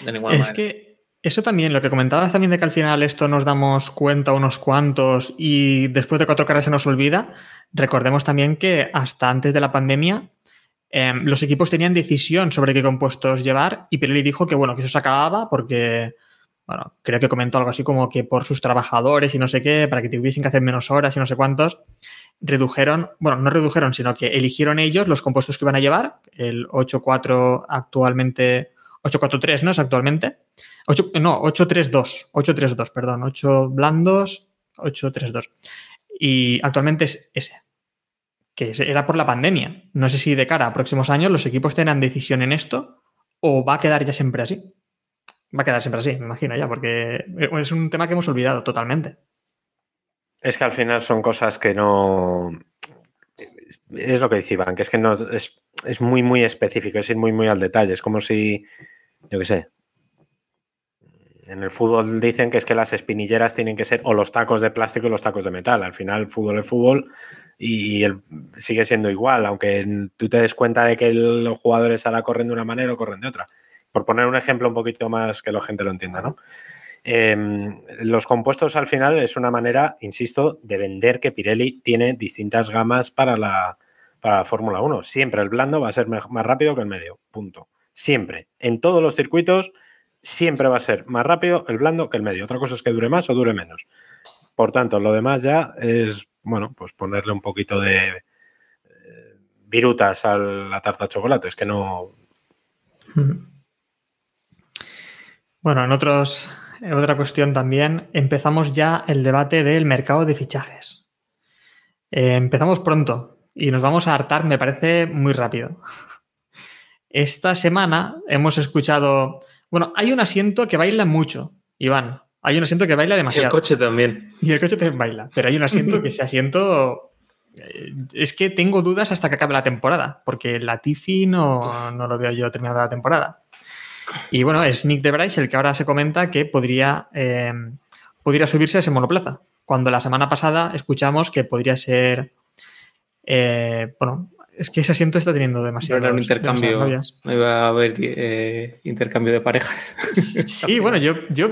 de ninguna manera. Es que eso también, lo que comentabas también de que al final esto nos damos cuenta unos cuantos y después de cuatro caras se nos olvida, recordemos también que hasta antes de la pandemia em, los equipos tenían decisión sobre qué compuestos llevar y Pirelli dijo que bueno, que eso se acababa porque, bueno, creo que comentó algo así como que por sus trabajadores y no sé qué, para que tuviesen que hacer menos horas y no sé cuántos, redujeron, bueno, no redujeron, sino que eligieron ellos los compuestos que iban a llevar, el 8.4 actualmente, 8.4.3, ¿no? Es actualmente 8, no, 832, 832, perdón, 8 blandos, 832. Y actualmente es ese, que era por la pandemia. No sé si de cara a próximos años los equipos tengan decisión en esto o va a quedar ya siempre así. Va a quedar siempre así, me imagino ya, porque es un tema que hemos olvidado totalmente. Es que al final son cosas que no. Es lo que dice Iván, que es que no es, es muy, muy específico, es ir muy, muy al detalle. Es como si, yo qué sé, en el fútbol dicen que es que las espinilleras tienen que ser o los tacos de plástico y los tacos de metal. Al final, el fútbol es fútbol y sigue siendo igual, aunque tú te des cuenta de que los jugadores ahora corren de una manera o corren de otra. Por poner un ejemplo un poquito más que la gente lo entienda, ¿no? Em, los compuestos al final es una manera, insisto, de vender que Pirelli tiene distintas gamas para la, para la Fórmula 1. Siempre el blando va a ser más rápido que el medio, punto. Siempre. En todos los circuitos siempre va a ser más rápido el blando que el medio. Otra cosa es que dure más o dure menos. Por tanto, lo demás ya es, bueno, pues ponerle un poquito de eh, virutas a la tarta de chocolate. Es que no. Bueno, en otros, otra cuestión también, empezamos ya el debate del mercado de fichajes. Eh, empezamos pronto y nos vamos a hartar, me parece, muy rápido. Esta semana hemos escuchado bueno, hay un asiento que baila mucho, Iván. Hay un asiento que baila demasiado. Y el coche también. Y el coche también baila. Pero hay un asiento que ese asiento. Eh, es que tengo dudas hasta que acabe la temporada, porque la Tiffy no, no lo veo yo terminada la temporada. Y bueno, es Nick de Bryce el que ahora se comenta que podría, eh, podría subirse a ese monoplaza. Cuando la semana pasada escuchamos que podría ser. Eh, bueno, es que ese asiento está teniendo demasiado. un intercambio. No iba a haber eh, intercambio de parejas. Sí, bueno, yo, yo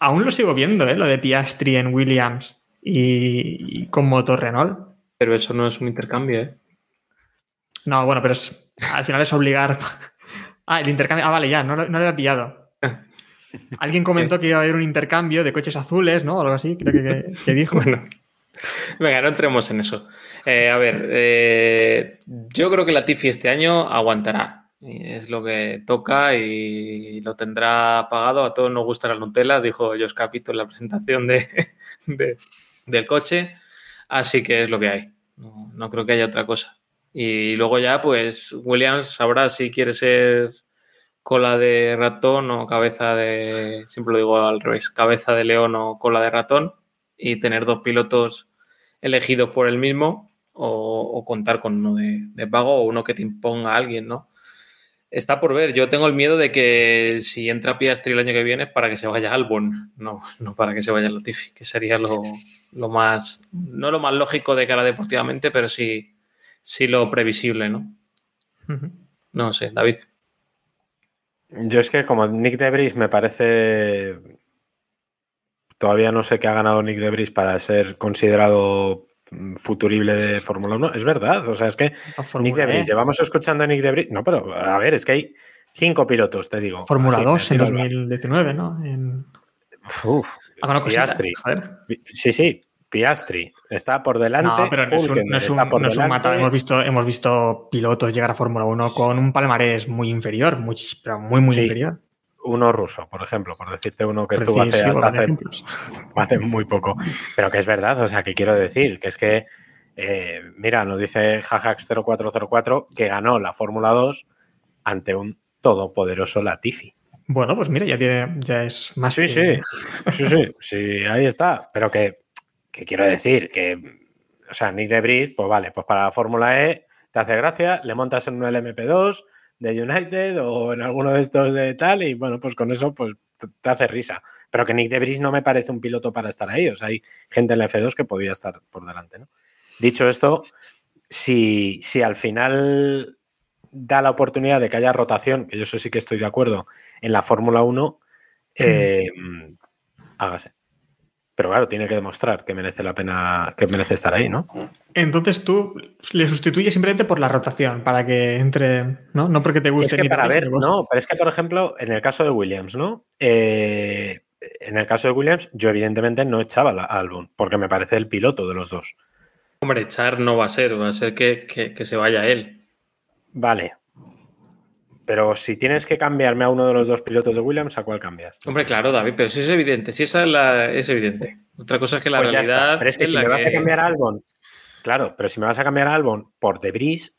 aún lo sigo viendo, ¿eh? lo de Piastri en Williams y, con motor Renault. Pero eso no es un intercambio, ¿eh? No, bueno, pero al final es obligar. Ah, el intercambio. Ah, vale, ya, no, no lo había pillado. Alguien comentó que iba a haber un intercambio de coches azules, ¿no? Algo así, creo que, que dijo. bueno. Venga, no entremos en eso. Eh, a ver, eh, yo creo que la Tiffy este año aguantará. es lo que toca y lo tendrá pagado. A todos nos gusta la Nutella, dijo Jos Capito en la presentación de, del coche. Así que es lo que hay. No, creo que haya otra cosa. Y luego ya, pues, Williams sabrá si quiere ser cola de ratón o cabeza de, siempre lo digo al revés, cabeza de león o cola de ratón y tener dos pilotos elegidos por el mismo o, contar con uno de, pago o uno que te imponga a alguien, ¿no? Está por ver. Yo tengo el miedo de que si entra Piastri el año que viene para que se vaya Albon, no, no para que se vaya Latifi, que sería lo, más, no lo más lógico de cara deportivamente, pero sí, sí lo previsible, ¿no? No sé, David. Yo es que como Nick Debris me parece Todavía no sé qué ha ganado Nick Debris para ser considerado futurible de Fórmula 1. Es verdad, o sea, es que Nick Debris, llevamos escuchando a Nick Debris. No, pero a ver, es que hay cinco pilotos, te digo. Fórmula 2 en 2019, ¿no? En... Uf, ah, Piastri. Sí, sí. Piastri está por delante. No, pero no es un, no es un- no es un. Hemos visto, hemos visto pilotos llegar a Fórmula 1 con un palmarés muy inferior, muy, pero muy, muy Sí. inferior. Uno ruso, por ejemplo, por decirte uno que Por estuvo decir, hace, sí, hasta hace, hace muy poco. Pero que es verdad, o sea, que quiero decir que es que, eh, mira, nos dice Jajax0404 que ganó la Fórmula 2 ante un todopoderoso Latifi. Bueno, pues mira, ya, tiene, ya es más. Sí, que- sí, sí, sí, sí, ahí está. Pero que, que quiero decir que, o sea, Nick de Vries, pues vale, pues para la Fórmula E te hace gracia, le montas en un LMP2 de United o en alguno de estos de tal y bueno, pues con eso pues te- hace risa. Pero que Nick de Vries no me parece un piloto para estar ahí. O sea, hay gente en la F2 que podía estar por delante, ¿no? Dicho esto, si, si al final da la oportunidad de que haya rotación, que yo eso sí que estoy de acuerdo, en la Fórmula 1, eh, hágase. Pero claro, tiene que demostrar que merece la pena, que merece estar ahí, ¿no? Entonces tú le sustituyes simplemente por la rotación, para que entre, ¿no? No porque te guste Es que ni para ver, no, pero es que, por ejemplo, en el caso de Williams, ¿no? Eh, en el caso de Williams, yo evidentemente no echaba la- a Albon, porque me parece el piloto de los dos. Hombre, echar no va a ser, va a ser que, que- que se vaya él. Vale. Pero si tienes que cambiarme a uno de los dos pilotos de Williams, ¿a cuál cambias? Hombre, claro, David, pero si es evidente, si esa es, la, es evidente. Otra cosa es que la Pues realidad. Pero es que si me vas a cambiar a Albon, claro, pero si me vas a cambiar a Albon por Debris,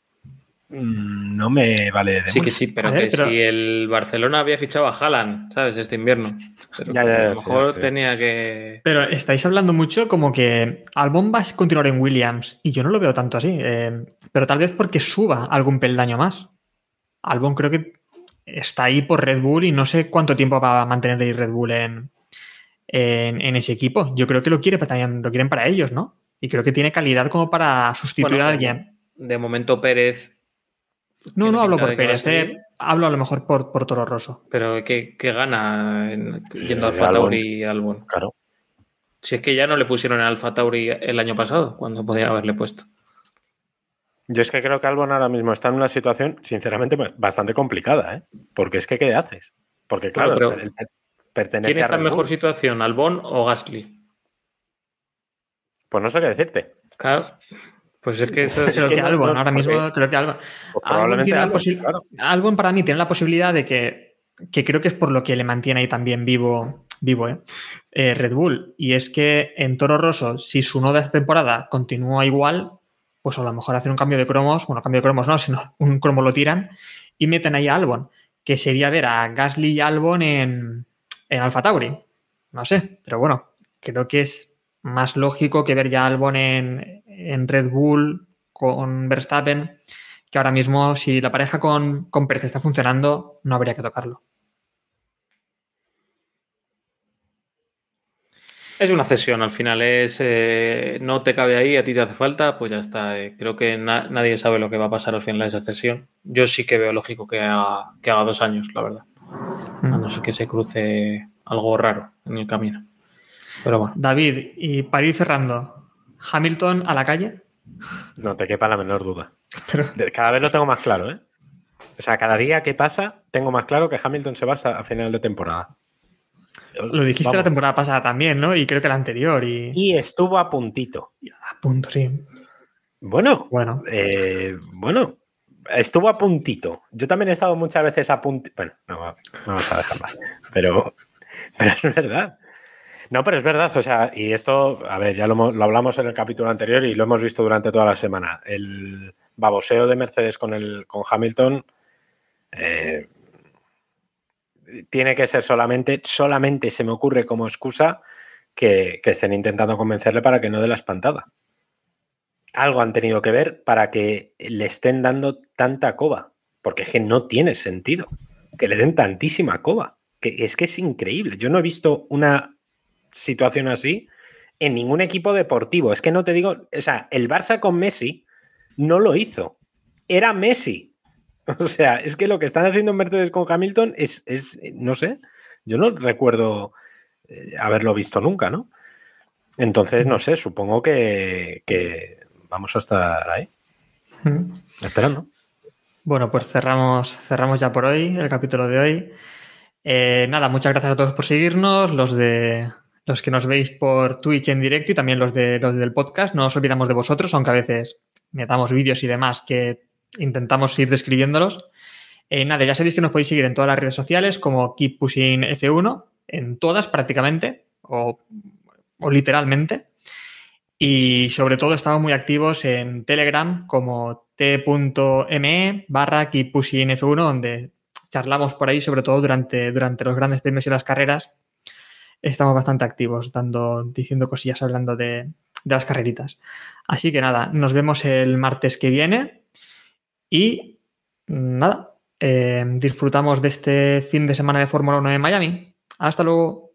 mm, no me vale de Sí, que sí, pero que pero- si el Barcelona había fichado a Haaland, ¿sabes? Este invierno. Pero Ya, ya, a lo sí, mejor sí. tenía que. Pero estáis hablando mucho como que Albon va a continuar en Williams y yo no lo veo tanto así. eh, pero tal vez porque suba algún peldaño más. Albon creo que está ahí por Red Bull y no sé cuánto tiempo va a mantener ahí Red Bull en, en, en ese equipo. Yo creo que lo, quiere, también lo quieren para ellos, ¿no? Y creo que tiene calidad como para sustituir Bueno, a alguien. De momento Pérez, No, no hablo por a Pérez, eh, hablo a lo mejor por, por Toro Rosso. pero ¿qué, qué gana en- yendo a Sí, Alfa Albon. Tauri y Albon? Claro. Si es que ya no le pusieron en Alfa Tauri el año pasado, cuando podían haberle puesto. Yo es que creo que Albon ahora mismo está en una situación, sinceramente, pues, bastante complicada, ¿eh? Porque es que, ¿qué haces? Porque, claro, Claro, pero pertenece ¿Quién a está en mejor situación, Albon o Gasly? Pues no sé qué decirte. Claro. Pues es que eso es. Creo que que, no- Albon, no, ahora porque- mismo creo que Albon. Pues Albon tiene Albon, claro. Albon para mí tiene la posibilidad de que, que creo que es por lo que le mantiene ahí también vivo, vivo ¿eh? Eh, Red Bull. Y es que en Toro Rosso, si su noda esta temporada continúa igual, pues a lo mejor hacen un cambio de cromos, bueno, cambio de cromos no, sino un cromo lo tiran y meten ahí a Albon, que sería ver a Gasly y Albon en, en Alfa Tauri. No sé, pero bueno, creo que es más lógico que ver ya Albon en, en Red Bull con Verstappen, que ahora mismo si la pareja con, con Pérez está funcionando, no habría que tocarlo. Es una cesión, al final es. eh, no te cabe ahí, a ti te hace falta, pues ya está. eh, creo que na- nadie sabe lo que va a pasar al final de esa cesión. Yo sí que veo lógico que haga, que haga dos años, la verdad. A no ser que se cruce algo raro en el camino. Pero bueno. David, y para ir cerrando, Hamilton a la calle. No te quepa la menor duda. Pero- Cada vez lo tengo más claro, ¿eh? O sea, cada día que pasa, tengo más claro que Hamilton se va hasta a final de temporada. Lo dijiste la temporada pasada también, ¿no? Y creo que la anterior. Y, Y estuvo a puntito. a punto, sí. Bueno, Bueno, eh, bueno, estuvo a puntito. Yo también he estado muchas veces a puntito. Bueno, no, va- vamos a dejarla. Pero, pero es verdad. No, pero es verdad. O sea, y esto, a ver, ya lo hablamos en el capítulo anterior y lo hemos visto durante toda la semana. El baboseo de Mercedes con, el, con Hamilton eh, tiene que ser solamente, solamente se me ocurre como excusa que, que estén intentando convencerle para que no dé la espantada algo han tenido que ver para que le estén dando tanta coba. Porque es que no tiene sentido que le den tantísima coba. Que es que es increíble. Yo no he visto una situación así en ningún equipo deportivo. Es que no te digo, o sea, el Barça con Messi no lo hizo. Era Messi. O sea, es que lo que están haciendo en Mercedes con Hamilton es, es no sé, yo no recuerdo eh, haberlo visto nunca, ¿no? Entonces, no sé, supongo que, que vamos a estar ahí, Mm. esperando. Bueno, pues cerramos, cerramos ya por hoy el capítulo de hoy. Eh, nada, muchas gracias a todos por seguirnos, los de los que nos veis por Twitch en directo y también los, de, los del podcast. No os olvidamos de vosotros, aunque a veces metamos vídeos y demás que intentamos ir describiéndolos. Eh, nada, ya sabéis que nos podéis seguir en todas las redes sociales como Keep Pushing F1, en todas prácticamente, o, o literalmente. Y sobre todo estamos muy activos en Telegram como t.me barra Keep Pushing F1, donde charlamos por ahí, sobre todo durante, durante los grandes premios y las carreras. Estamos bastante activos, dando, diciendo cosillas, hablando de, de las carreritas. Así que nada, nos vemos el martes que viene y nada, eh, disfrutamos de este fin de semana de Fórmula 1 en Miami. Hasta luego.